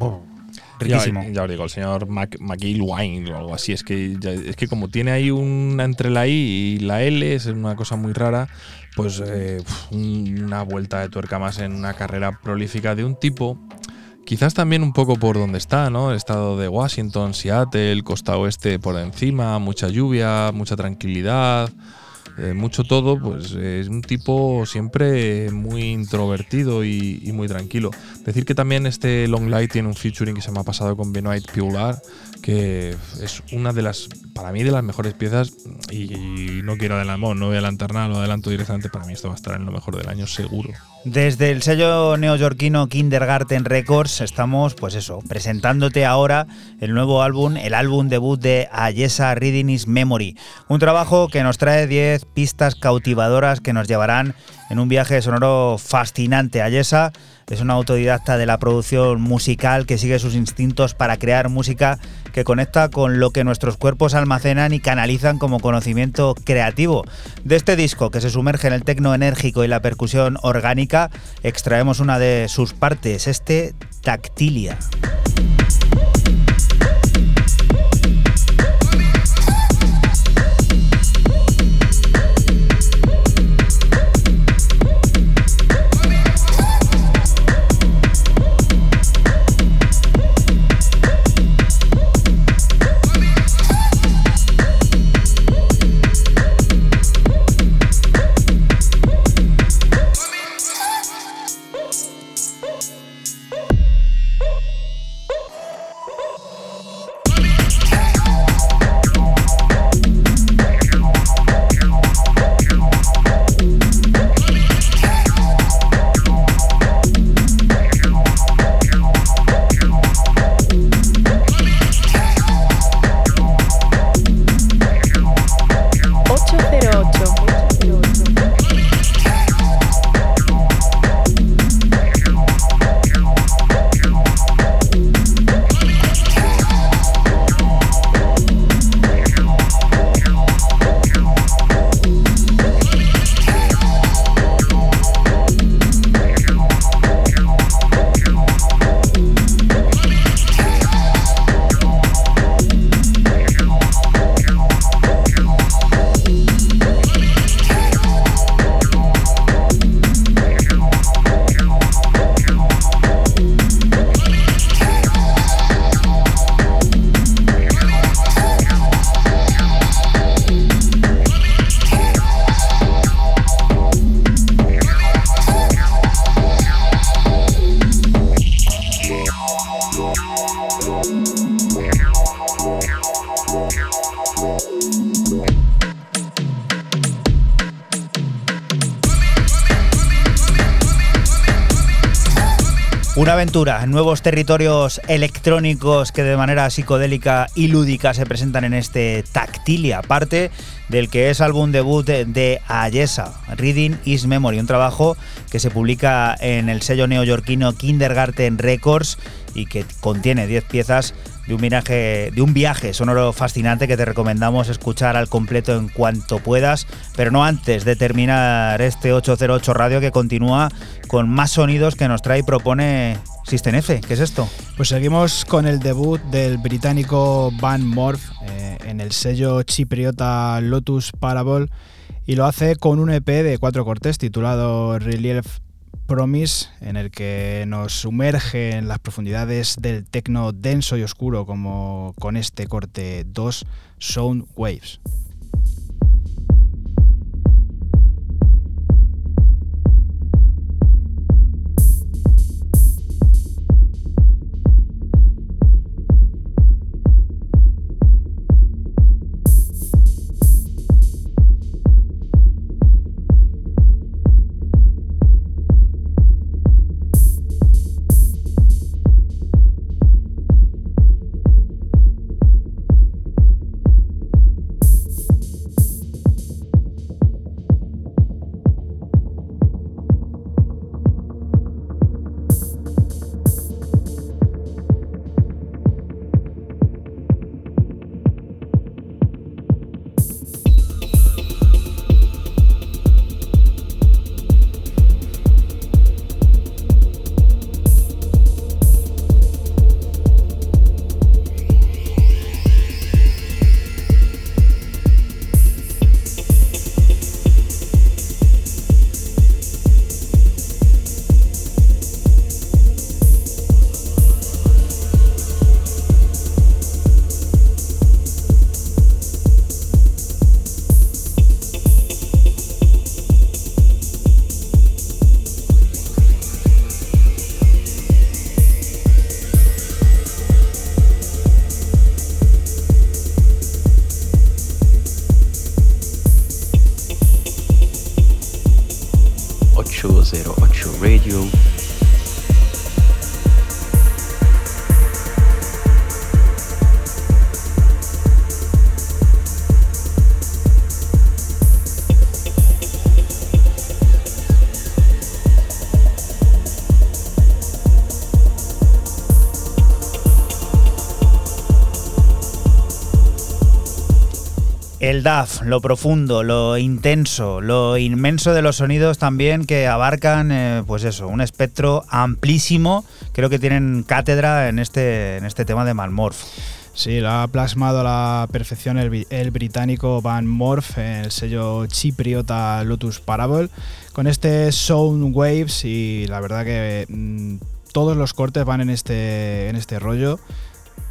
riquísimo. Ya, ya os digo, el señor Mac, McIlwain o algo así. Es que, ya- es que como tiene ahí una entre la I y la L, es una cosa muy rara, pues eh, una vuelta de tuerca más en una carrera prolífica de un tipo. Quizás también un poco por donde está, ¿no? El estado de Washington, Seattle, costa oeste por encima, mucha lluvia, mucha tranquilidad, eh, mucho todo, pues es un tipo siempre muy introvertido y, muy tranquilo. Decir que también este Long Light tiene un featuring que se me ha pasado con Benoit Piular, que es una de las, para mí, de las mejores piezas y no quiero adelantar, no voy a adelantar nada, lo adelanto directamente, para mí esto va a estar en lo mejor del año seguro. Desde el sello neoyorquino Kindergarten Records estamos, pues eso, presentándote ahora el nuevo álbum, el álbum debut de Ayesa Reading is Memory. Un trabajo que nos trae 10 pistas cautivadoras que nos llevarán en un viaje sonoro fascinante. Ayesa es una autodidacta de la producción musical que sigue sus instintos para crear música que conecta con lo que nuestros cuerpos almacenan y canalizan como conocimiento creativo. De este disco que se sumerge en el tecno enérgico y la percusión orgánica, extraemos una de sus partes, este Tactilia. Aventura en nuevos territorios electrónicos que de manera psicodélica y lúdica se presentan en este Tactilia, parte del que es álbum debut de, Ayesa, Reading is Memory, un trabajo que se publica en el sello neoyorquino Kindergarten Records y que contiene 10 piezas de un, viaje, de un viaje sonoro fascinante que te recomendamos escuchar al completo en cuanto puedas, pero no antes de terminar este 808 Radio que continúa con más sonidos que nos trae y propone System F. ¿Qué es esto? Pues seguimos con el debut del británico Van Morph eh, en el sello chipriota Lotus Parable y lo hace con un EP de cuatro cortes titulado Relief Promise, en el que nos sumerge en las profundidades del tecno denso y oscuro, como con este corte 2 Sound Waves. El DAF, lo profundo, lo intenso, lo inmenso de los sonidos también que abarcan, eh, pues eso, un espectro amplísimo. Creo que tienen cátedra en este, en este tema de Malmorph. Sí, lo ha plasmado a la perfección el, británico Van Morph en el sello chipriota Lotus Parable con este Sound Waves y la verdad que mmm, todos los cortes van en este, en este rollo.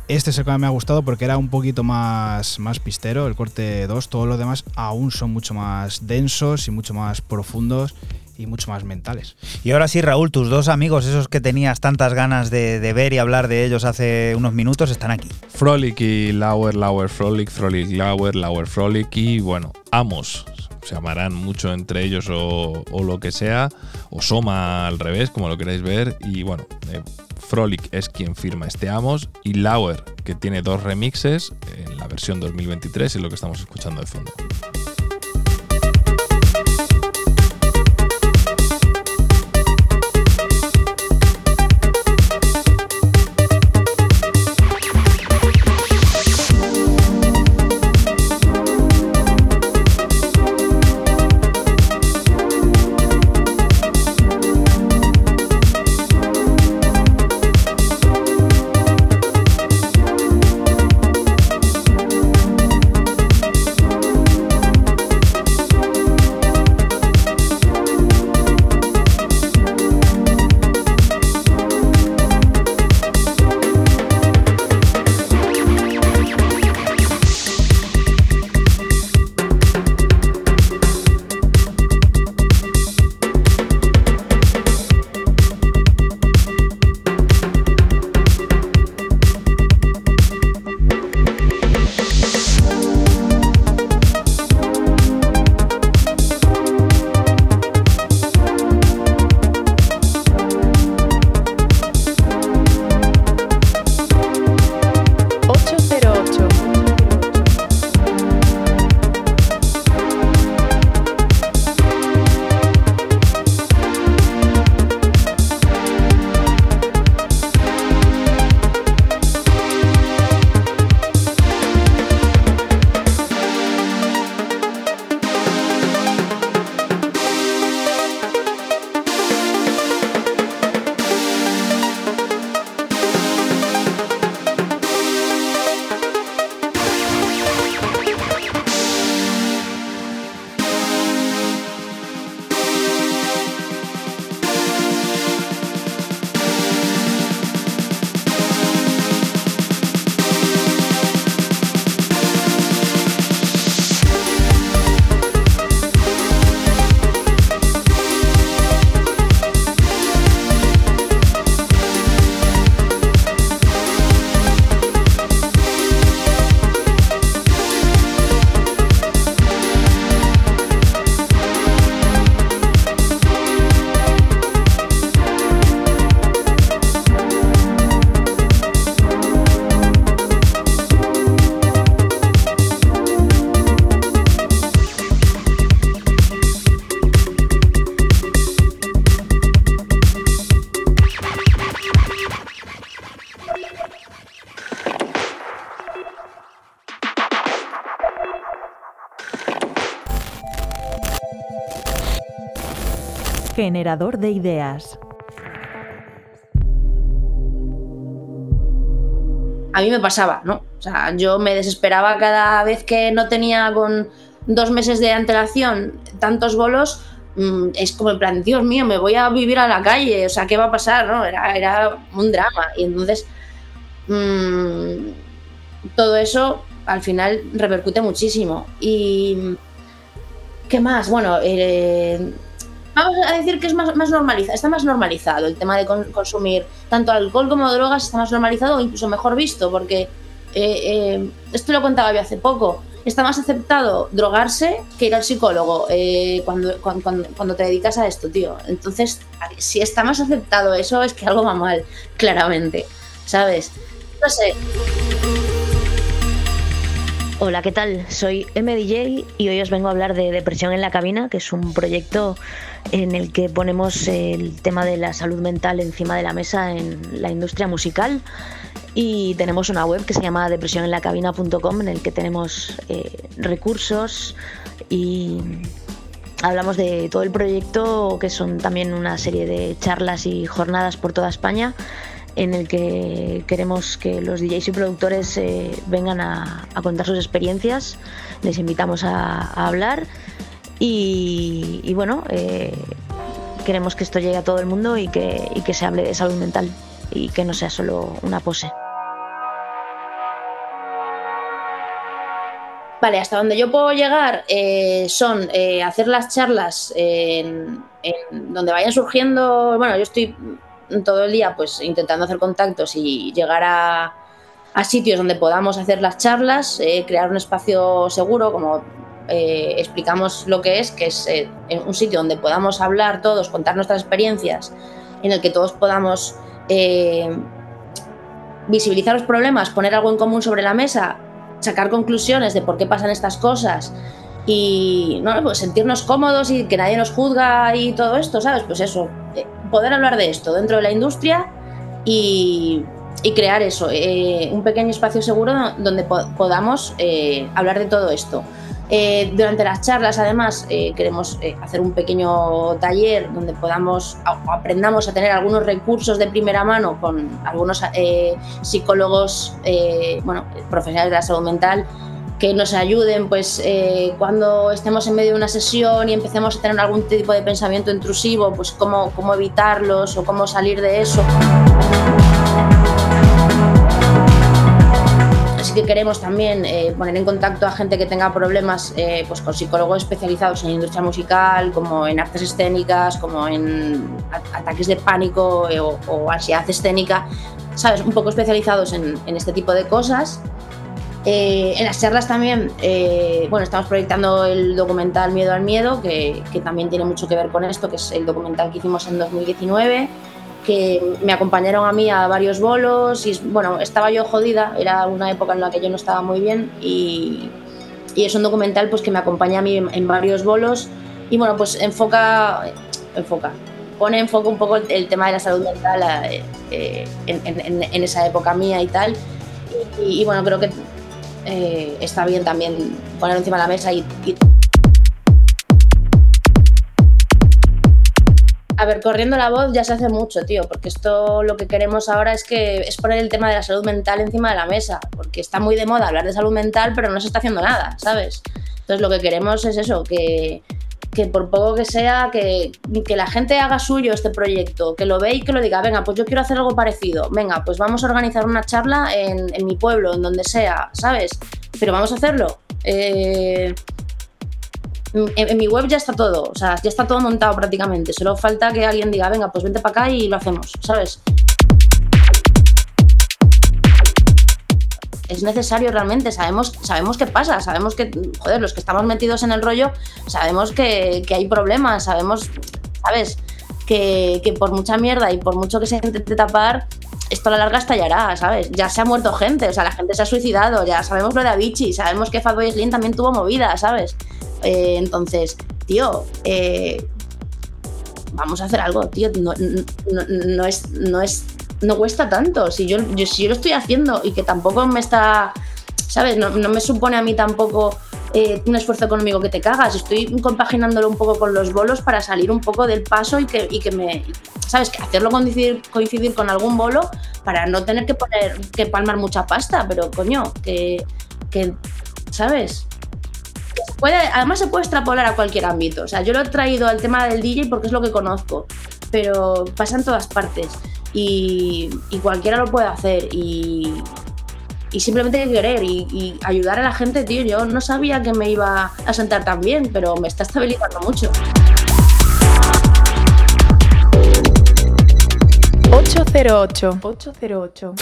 Este es el que me ha gustado porque era un poquito más, más pistero, el corte 2. Todos los demás aún son mucho más densos y mucho más profundos y mucho más mentales. Y ahora sí, Raúl, tus dos amigos, esos que tenías tantas ganas de, de, ver y hablar de ellos hace unos minutos, están aquí. Frolic y Lauer, Lauer Frolic, Frolic Lauer, Lauer Frolic y bueno, Amos. Se amarán mucho entre ellos o, o, lo que sea, o Soma al revés, como lo queráis ver. Y bueno, eh, Frolic es quien firma este Amos y Lauer, que tiene dos remixes en la versión 2023, es lo que estamos escuchando de fondo. Generador de ideas. A mí me pasaba, ¿no? O sea, yo me desesperaba cada vez que no tenía con dos meses de antelación tantos bolos. Mmm, es como en plan, Dios mío, me voy a vivir a la calle, o sea, ¿qué va a pasar? ¿no? Era, era un drama. Y entonces, mmm, todo eso al final repercute muchísimo. Y, ¿qué más? Bueno, eh, vamos a decir que es más, más normalizado, está más normalizado el tema de con, consumir tanto alcohol como drogas, está más normalizado o incluso mejor visto, porque eh, eh, esto lo contaba yo hace poco. Está más aceptado drogarse que ir al psicólogo eh, cuando, cuando, cuando, te dedicas a esto, tío. Entonces, si está más aceptado eso, es que algo va mal, claramente. ¿Sabes? No sé. Hola, ¿qué tal? Soy MDJ y hoy os vengo a hablar de Depresión en la Cabina, que es un proyecto en el que ponemos el tema de la salud mental encima de la mesa en la industria musical. Y tenemos una web que se llama depresionenlacabina.com en el que tenemos eh, recursos y hablamos de todo el proyecto, que son también una serie de charlas y jornadas por toda España en el que queremos que los DJs y productores eh, vengan a, contar sus experiencias. Les invitamos a hablar y, bueno, eh, queremos que esto llegue a todo el mundo y que, que se hable de salud mental y que no sea solo una pose. Vale, hasta donde yo puedo llegar eh, son eh, hacer las charlas en, donde vayan surgiendo. Bueno, yo estoy todo el día pues intentando hacer contactos y llegar a, a sitios donde podamos hacer las charlas, crear un espacio seguro, como eh, explicamos lo que es, que es eh, un sitio donde podamos hablar todos, contar nuestras experiencias, en el que todos podamos visibilizar los problemas, poner algo en común sobre la mesa, sacar conclusiones de por qué pasan estas cosas y no pues sentirnos cómodos y que nadie nos juzga y todo esto, ¿sabes? Pues eso, poder hablar de esto dentro de la industria y, crear eso, eh, un pequeño espacio seguro donde po podamos eh, hablar de todo esto. Eh, durante las charlas, además, eh, queremos eh, hacer un pequeño taller donde podamos aprendamos a tener algunos recursos de primera mano con algunos eh, psicólogos, bueno, profesionales de la salud mental que nos ayuden pues eh, cuando estemos en medio de una sesión y empecemos a tener algún tipo de pensamiento intrusivo, pues cómo, cómo evitarlos o cómo salir de eso. Así que queremos también eh, poner en contacto a gente que tenga problemas eh, pues con psicólogos especializados en industria musical, como en artes escénicas, como en ataques de pánico o, o ansiedad escénica, ¿sabes? Un poco especializados en, en este tipo de cosas eh, en las charlas también, eh, bueno, estamos proyectando el documental Miedo al Miedo, que, que, también tiene mucho que ver con esto, que es el documental que hicimos en 2019, que me acompañaron a mí a varios bolos y bueno, estaba yo jodida, era una época en la que yo no estaba muy bien y, y es un documental pues que me acompaña a mí en, varios bolos y bueno, pues enfoca, enfoca, pone en foco un poco el, tema de la salud mental eh, eh en, en, esa época mía y tal. Y, bueno, creo que eh, está bien también poner encima de la mesa y, A ver, corriendo la voz ya se hace mucho, tío, porque esto lo que queremos ahora es que es poner el tema de la salud mental encima de la mesa, porque está muy de moda hablar de salud mental, pero no se está haciendo nada, ¿sabes? Entonces lo que queremos es eso, que, que por poco que sea, que, que, la gente haga suyo este proyecto, que lo ve y que lo diga, venga, pues yo quiero hacer algo parecido, venga, pues vamos a organizar una charla en, en mi pueblo, en donde sea, ¿sabes? Pero vamos a hacerlo. Eh, en, mi web ya está todo, o sea, ya está todo montado prácticamente, solo falta que alguien diga, venga, pues vente para acá y lo hacemos, ¿sabes? es necesario realmente, sabemos, sabemos qué pasa, sabemos que, joder, los que estamos metidos en el rollo, sabemos que hay problemas, sabemos, ¿sabes? Que, por mucha mierda y por mucho que se intente tapar, esto a la larga estallará, ¿sabes? Ya se ha muerto gente, o sea, la gente se ha suicidado, ya sabemos lo de Avicii, sabemos que Fatboy Slim también tuvo movida, ¿sabes? Eh, entonces, tío, eh, vamos a hacer algo, tío, no, no, no, es, no es no cuesta tanto. Si yo, yo, si yo lo estoy haciendo y que tampoco me está, ¿sabes? No, no me supone a mí tampoco eh, un esfuerzo económico que te cagas. Estoy compaginándolo un poco con los bolos para salir un poco del paso y que, y que me, ¿sabes? Que hacerlo coincidir, coincidir con algún bolo para no tener que poner, que palmar mucha pasta, pero coño, que, que ¿sabes? Puede, además se puede extrapolar a cualquier ámbito. O sea, yo lo he traído al tema del DJ porque es lo que conozco, pero pasa en todas partes y, y cualquiera lo puede hacer y, y simplemente hay que querer y, y, ayudar a la gente, tío. Yo no sabía que me iba a sentar tan bien, pero me está estabilizando mucho. 808 808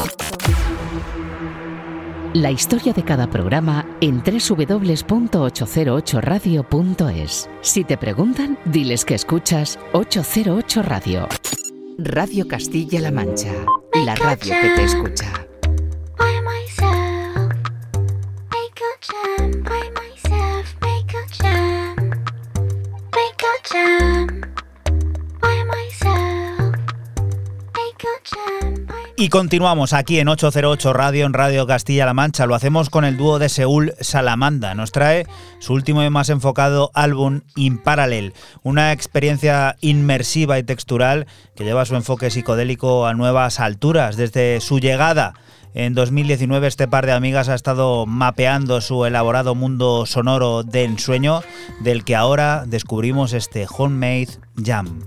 La historia de cada programa en www.808radio.es. Si te preguntan, diles que escuchas 808 Radio. Radio Castilla-La Mancha, la radio que te escucha. Y continuamos aquí en 808 Radio, en Radio Castilla-La Mancha. Lo hacemos con el dúo de Seúl Salamanda. Nos trae su último y más enfocado álbum In Parallel, una experiencia inmersiva y textural que lleva su enfoque psicodélico a nuevas alturas. Desde su llegada en 2019 este par de amigas ha estado mapeando su elaborado mundo sonoro de ensueño, del que ahora descubrimos este Homemade Jam.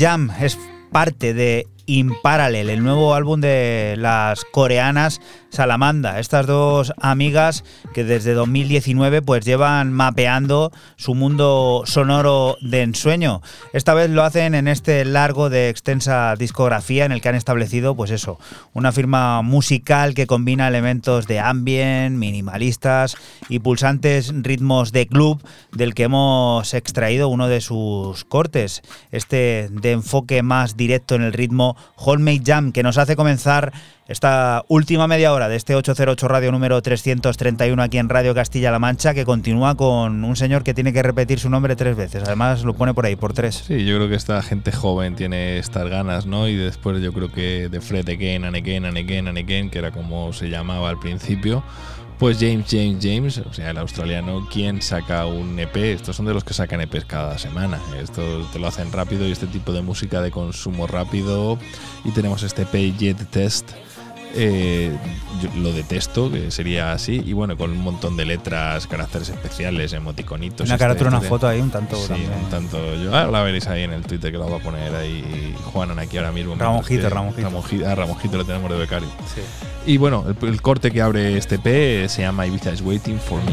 Jam es parte de In Parallel, el nuevo álbum de las coreanas Salamanda. Estas dos amigas que desde 2019 pues llevan mapeando su mundo sonoro de ensueño. Esta vez lo hacen en este largo de extensa discografía en el que han establecido pues eso, una firma musical que combina elementos de ambient, minimalistas y pulsantes ritmos de club del que hemos extraído uno de sus cortes, este de enfoque más directo en el ritmo Homemade Jam que nos hace comenzar esta última media hora de este 808 Radio número 331 aquí en Radio Castilla-La Mancha, que continúa con un señor que tiene que repetir su nombre tres veces. Además, lo pone por ahí, por tres. Sí, yo creo que esta gente joven tiene estas ganas, ¿no? Y después yo creo que de Fred again and again again again, que era como se llamaba al principio, pues James, James, James, o sea, el australiano, quien saca un EP, estos son de los que sacan EPs cada semana, esto te lo hacen rápido y este tipo de música de consumo rápido. Y tenemos este EP Jet Test, eh, lo detesto, que sería así, y bueno, con un montón de letras, caracteres especiales, emoticonitos. Una carátula, una foto ahí, un tanto. Sí, también. un tanto. Yo, ahora la veréis ahí en el Twitter que lo va a poner ahí Juanan aquí ahora mismo. Ramonjito, Que- Ramonjito. Ramonjito, ah, Ramonjito lo tenemos de becario. Sí. Y bueno, el, el corte que abre este P se llama Ibiza is Waiting for Me.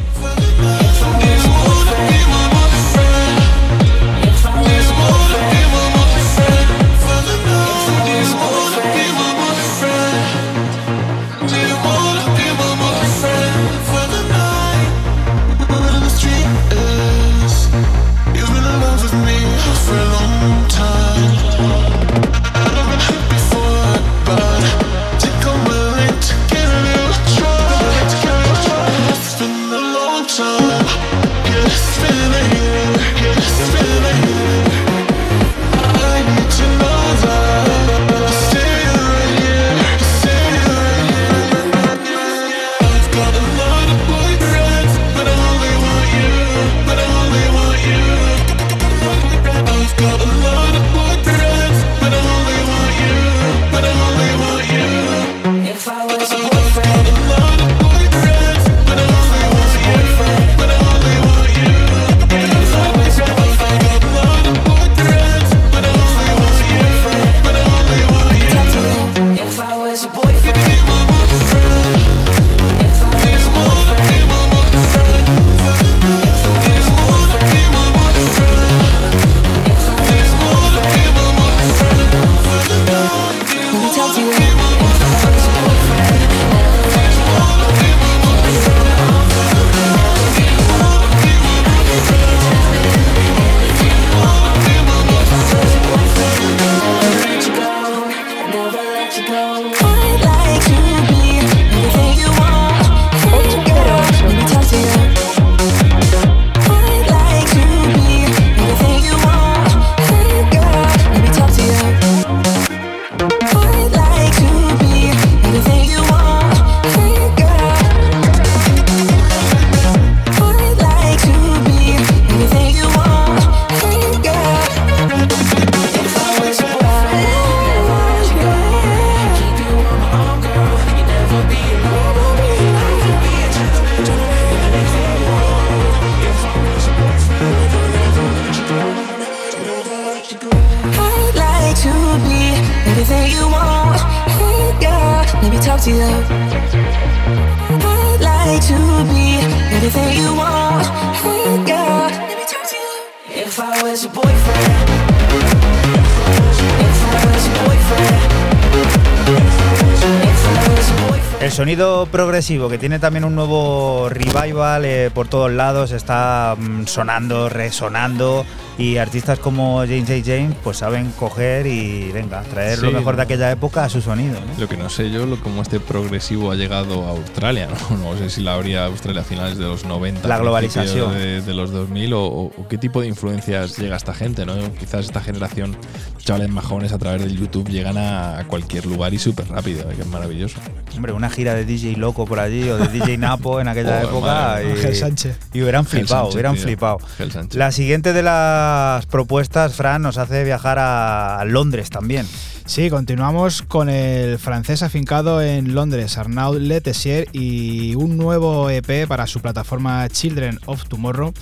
Que tiene también un nuevo revival eh, por todos lados, está mm, sonando, resonando y artistas como James A. James pues saben coger y venga, traer lo mejor de aquella época a su sonido. ¿no? Lo que no sé yo, lo, cómo este progresivo ha llegado a Australia, ¿no? No sé si la habría Australia a finales de los 90. La globalización. De, de los 2000 o, o- qué tipo de influencias llega a esta gente, ¿no? Quizás esta generación, chavales majones a través del YouTube llegan a, cualquier lugar y súper rápido, ¿eh? que es maravilloso. Hombre, una gira de DJ Loco por allí o de DJ Napo en aquella época madre y, Ángel Sánchez. y hubieran flipado, Sánchez, hubieran tío. flipado. Ángel Sánchez. La siguiente de las propuestas, Fran, nos hace viajar a Londres también. Sí, continuamos con el francés afincado en Londres, Arnaud Letessier, y un nuevo EP para su plataforma Children of Tomorrow,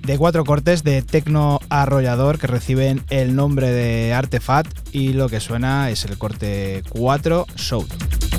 de cuatro cortes de tecno arrollador que reciben el nombre de Artefact y lo que suena es el corte 4 Shout.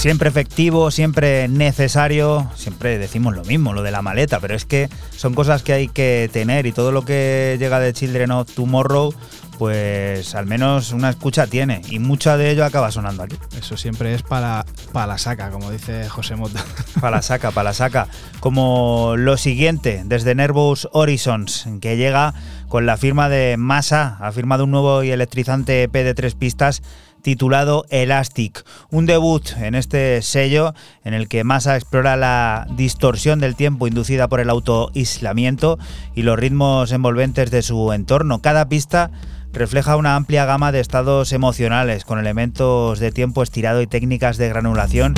Siempre efectivo, siempre necesario, siempre decimos lo mismo, lo de la maleta, pero es que son cosas que hay que tener y todo lo que llega de Children of Tomorrow, pues al menos una escucha tiene y mucha de ello acaba sonando aquí. Eso siempre es para, para la saca, como dice José Mota. Para la saca, para la saca. Como lo siguiente, desde Nervous Horizons, que llega con la firma de Masa, ha firmado un nuevo y electrizante EP de tres pistas titulado Elastic, un debut en este sello en el que Massa explora la distorsión del tiempo inducida por el autoislamiento y los ritmos envolventes de su entorno. Cada pista refleja una amplia gama de estados emocionales con elementos de tiempo estirado y técnicas de granulación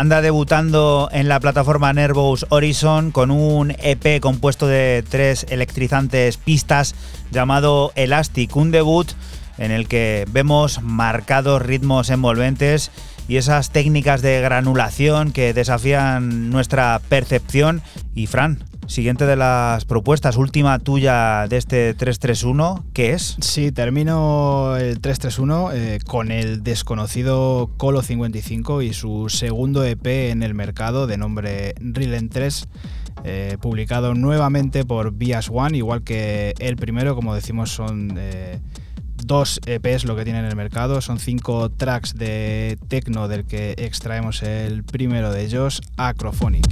anda debutando en la plataforma Nervous Horizon con un EP compuesto de tres electrizantes pistas llamado Elastic, un debut en el que vemos marcados ritmos envolventes y esas técnicas de granulación que desafían nuestra percepción. Y Fran, Siguiente de las propuestas, última tuya de este 331, ¿qué es? Sí, termino el 331 eh, con el desconocido Colo 55 y su segundo EP en el mercado de nombre Rilen 3. Eh, publicado nuevamente por Bias One, igual que el primero, como decimos, son eh, dos EPs lo que tiene en el mercado. Son cinco tracks de techno del que extraemos el primero de ellos, Acrophonic.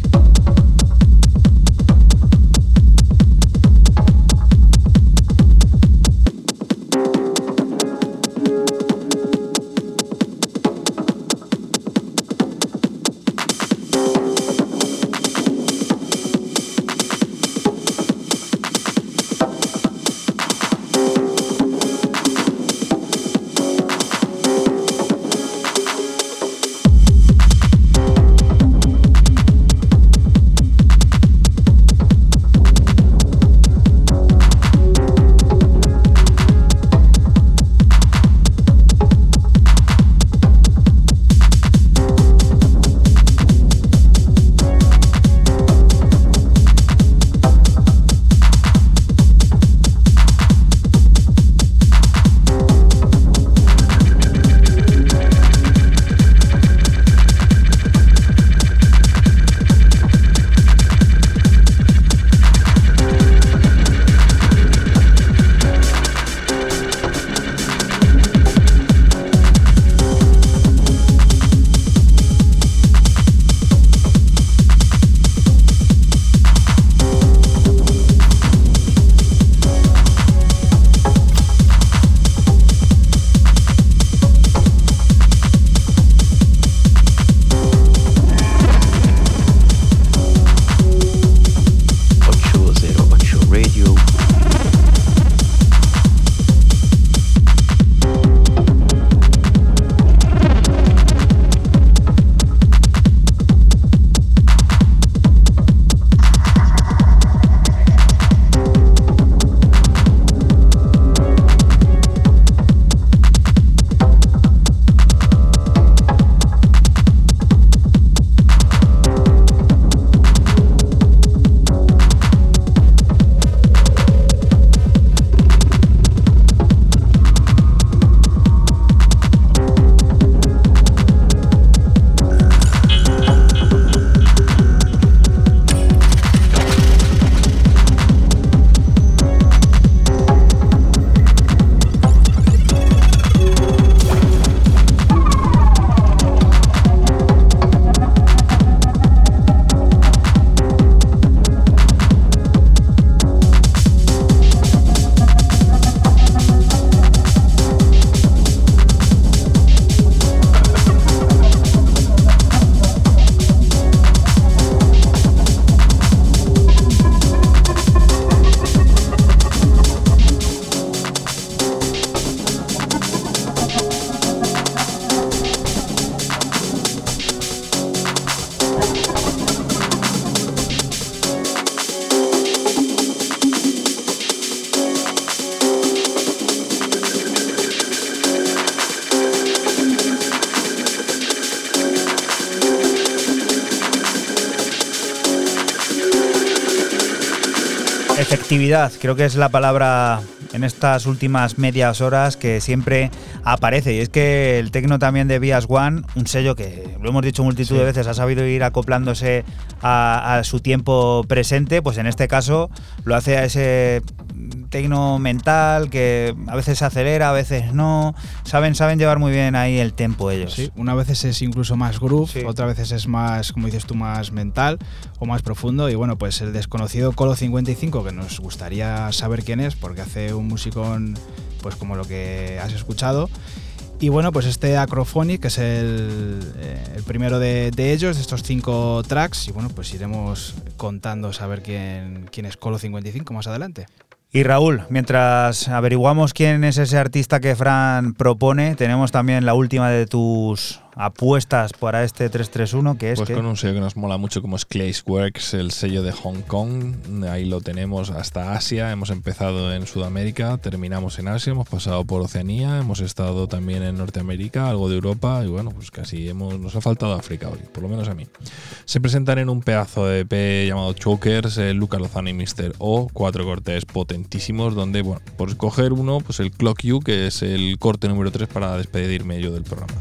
Efectividad, creo que es la palabra en estas últimas medias horas que siempre aparece. Y es que el tecno también de Bias One, un sello que lo hemos dicho multitud de veces, ha sabido ir acoplándose a, a, su tiempo presente, pues en este caso lo hace a ese tecno mental que a veces se acelera, a veces no. Saben, saben llevar muy bien ahí el tempo ellos. Sí, una vez es incluso más groove, sí. otra vez es más, como dices tú, más mental o más profundo. Y bueno, pues el desconocido Colo 55, que nos gustaría saber quién es, porque hace un musicón pues como lo que has escuchado. Y bueno, pues este Acrophonic, que es el, eh, el primero de, ellos, de estos cinco tracks. Y bueno, pues iremos contando saber quién, quién es Colo 55 más adelante. Y Raúl, mientras averiguamos quién es ese artista que Fran propone, tenemos también la última de tus apuestas para este 331, que es pues que con un sello que nos mola mucho como es Works, el sello de Hong Kong, ahí lo tenemos hasta Asia, hemos empezado en Sudamérica, terminamos en Asia, hemos pasado por Oceanía, hemos estado también en Norteamérica, algo de Europa y bueno, pues casi hemos, nos ha faltado África hoy, por lo menos a mí. Se presentan en un pedazo de EP llamado Chokers, eh, Luca Lozano y Mr. O, cuatro cortes potentísimos donde, bueno, por escoger uno, pues el Clock You, que es el corte número 3 para despedirme yo del programa.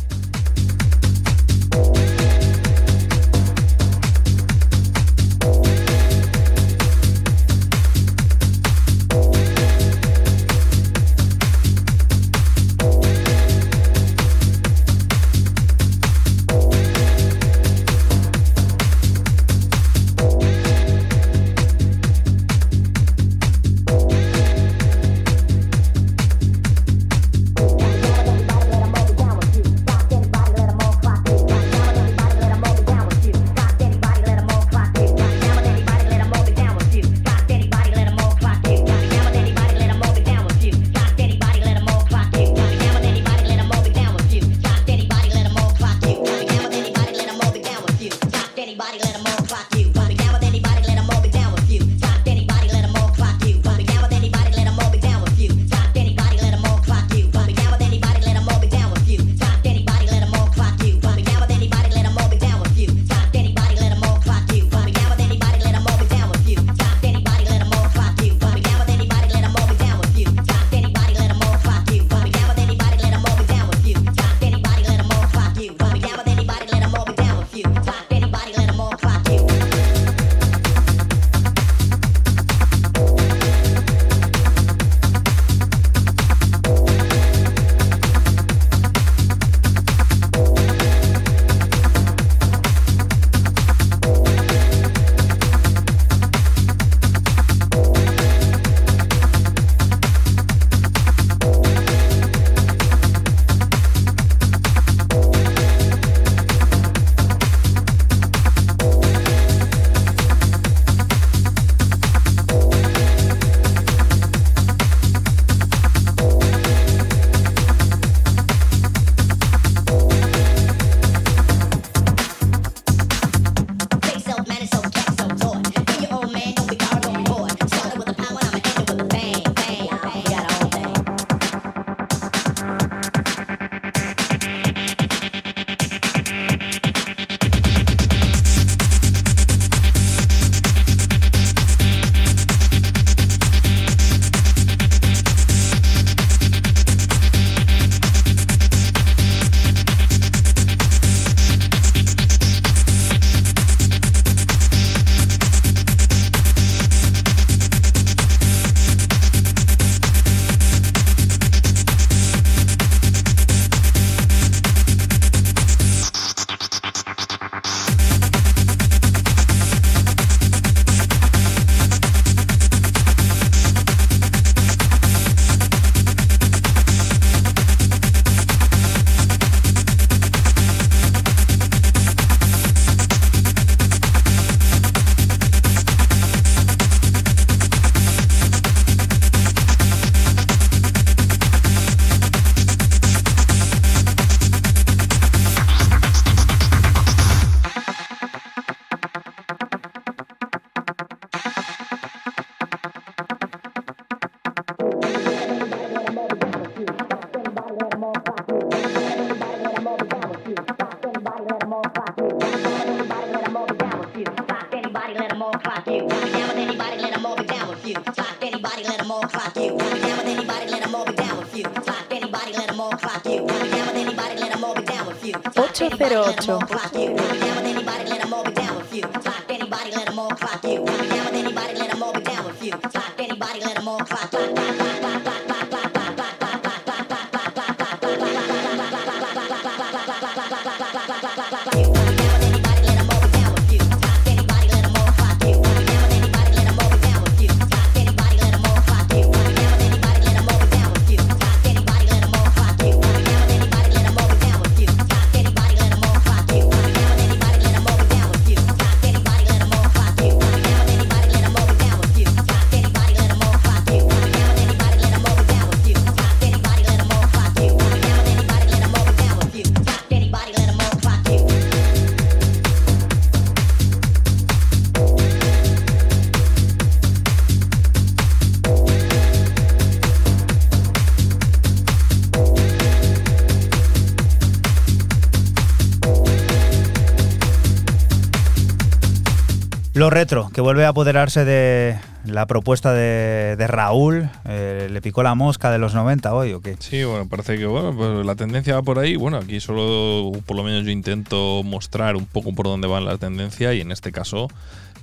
Lo retro, que vuelve a apoderarse de la propuesta de, de Raúl. Eh, ¿Le picó la mosca de los 90 hoy o qué? Sí, bueno, parece que bueno, pues la tendencia va por ahí. Bueno, aquí solo, por lo menos yo intento mostrar un poco por dónde van las tendencias y en este caso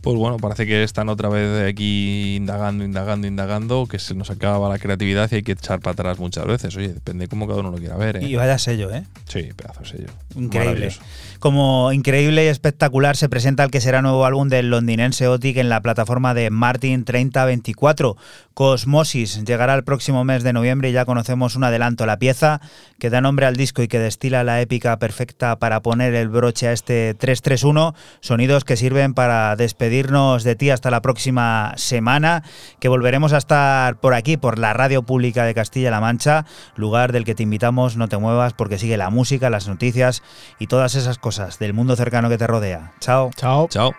pues bueno, parece que están otra vez aquí indagando, indagando, indagando, que se nos acaba la creatividad y hay que echar para atrás muchas veces. Oye, depende de cómo cada uno lo quiera ver. ¿eh? Y vaya sello, ¿eh? Sí, pedazo de sello. Increíble. Como increíble y espectacular se presenta el que será nuevo álbum del londinense Otic en la plataforma de Martin 3024. Cosmosis llegará el próximo mes de noviembre y ya conocemos un adelanto. La pieza que da nombre al disco y que destila la épica perfecta para poner el broche a este 331. Sonidos que sirven para despedirnos de ti hasta la próxima semana, que volveremos a estar por aquí, por la radio pública de Castilla-La Mancha, lugar del que te invitamos, no te muevas porque sigue la música, las noticias y todas esas cosas del mundo cercano que te rodea. Chao. Chao. Chao.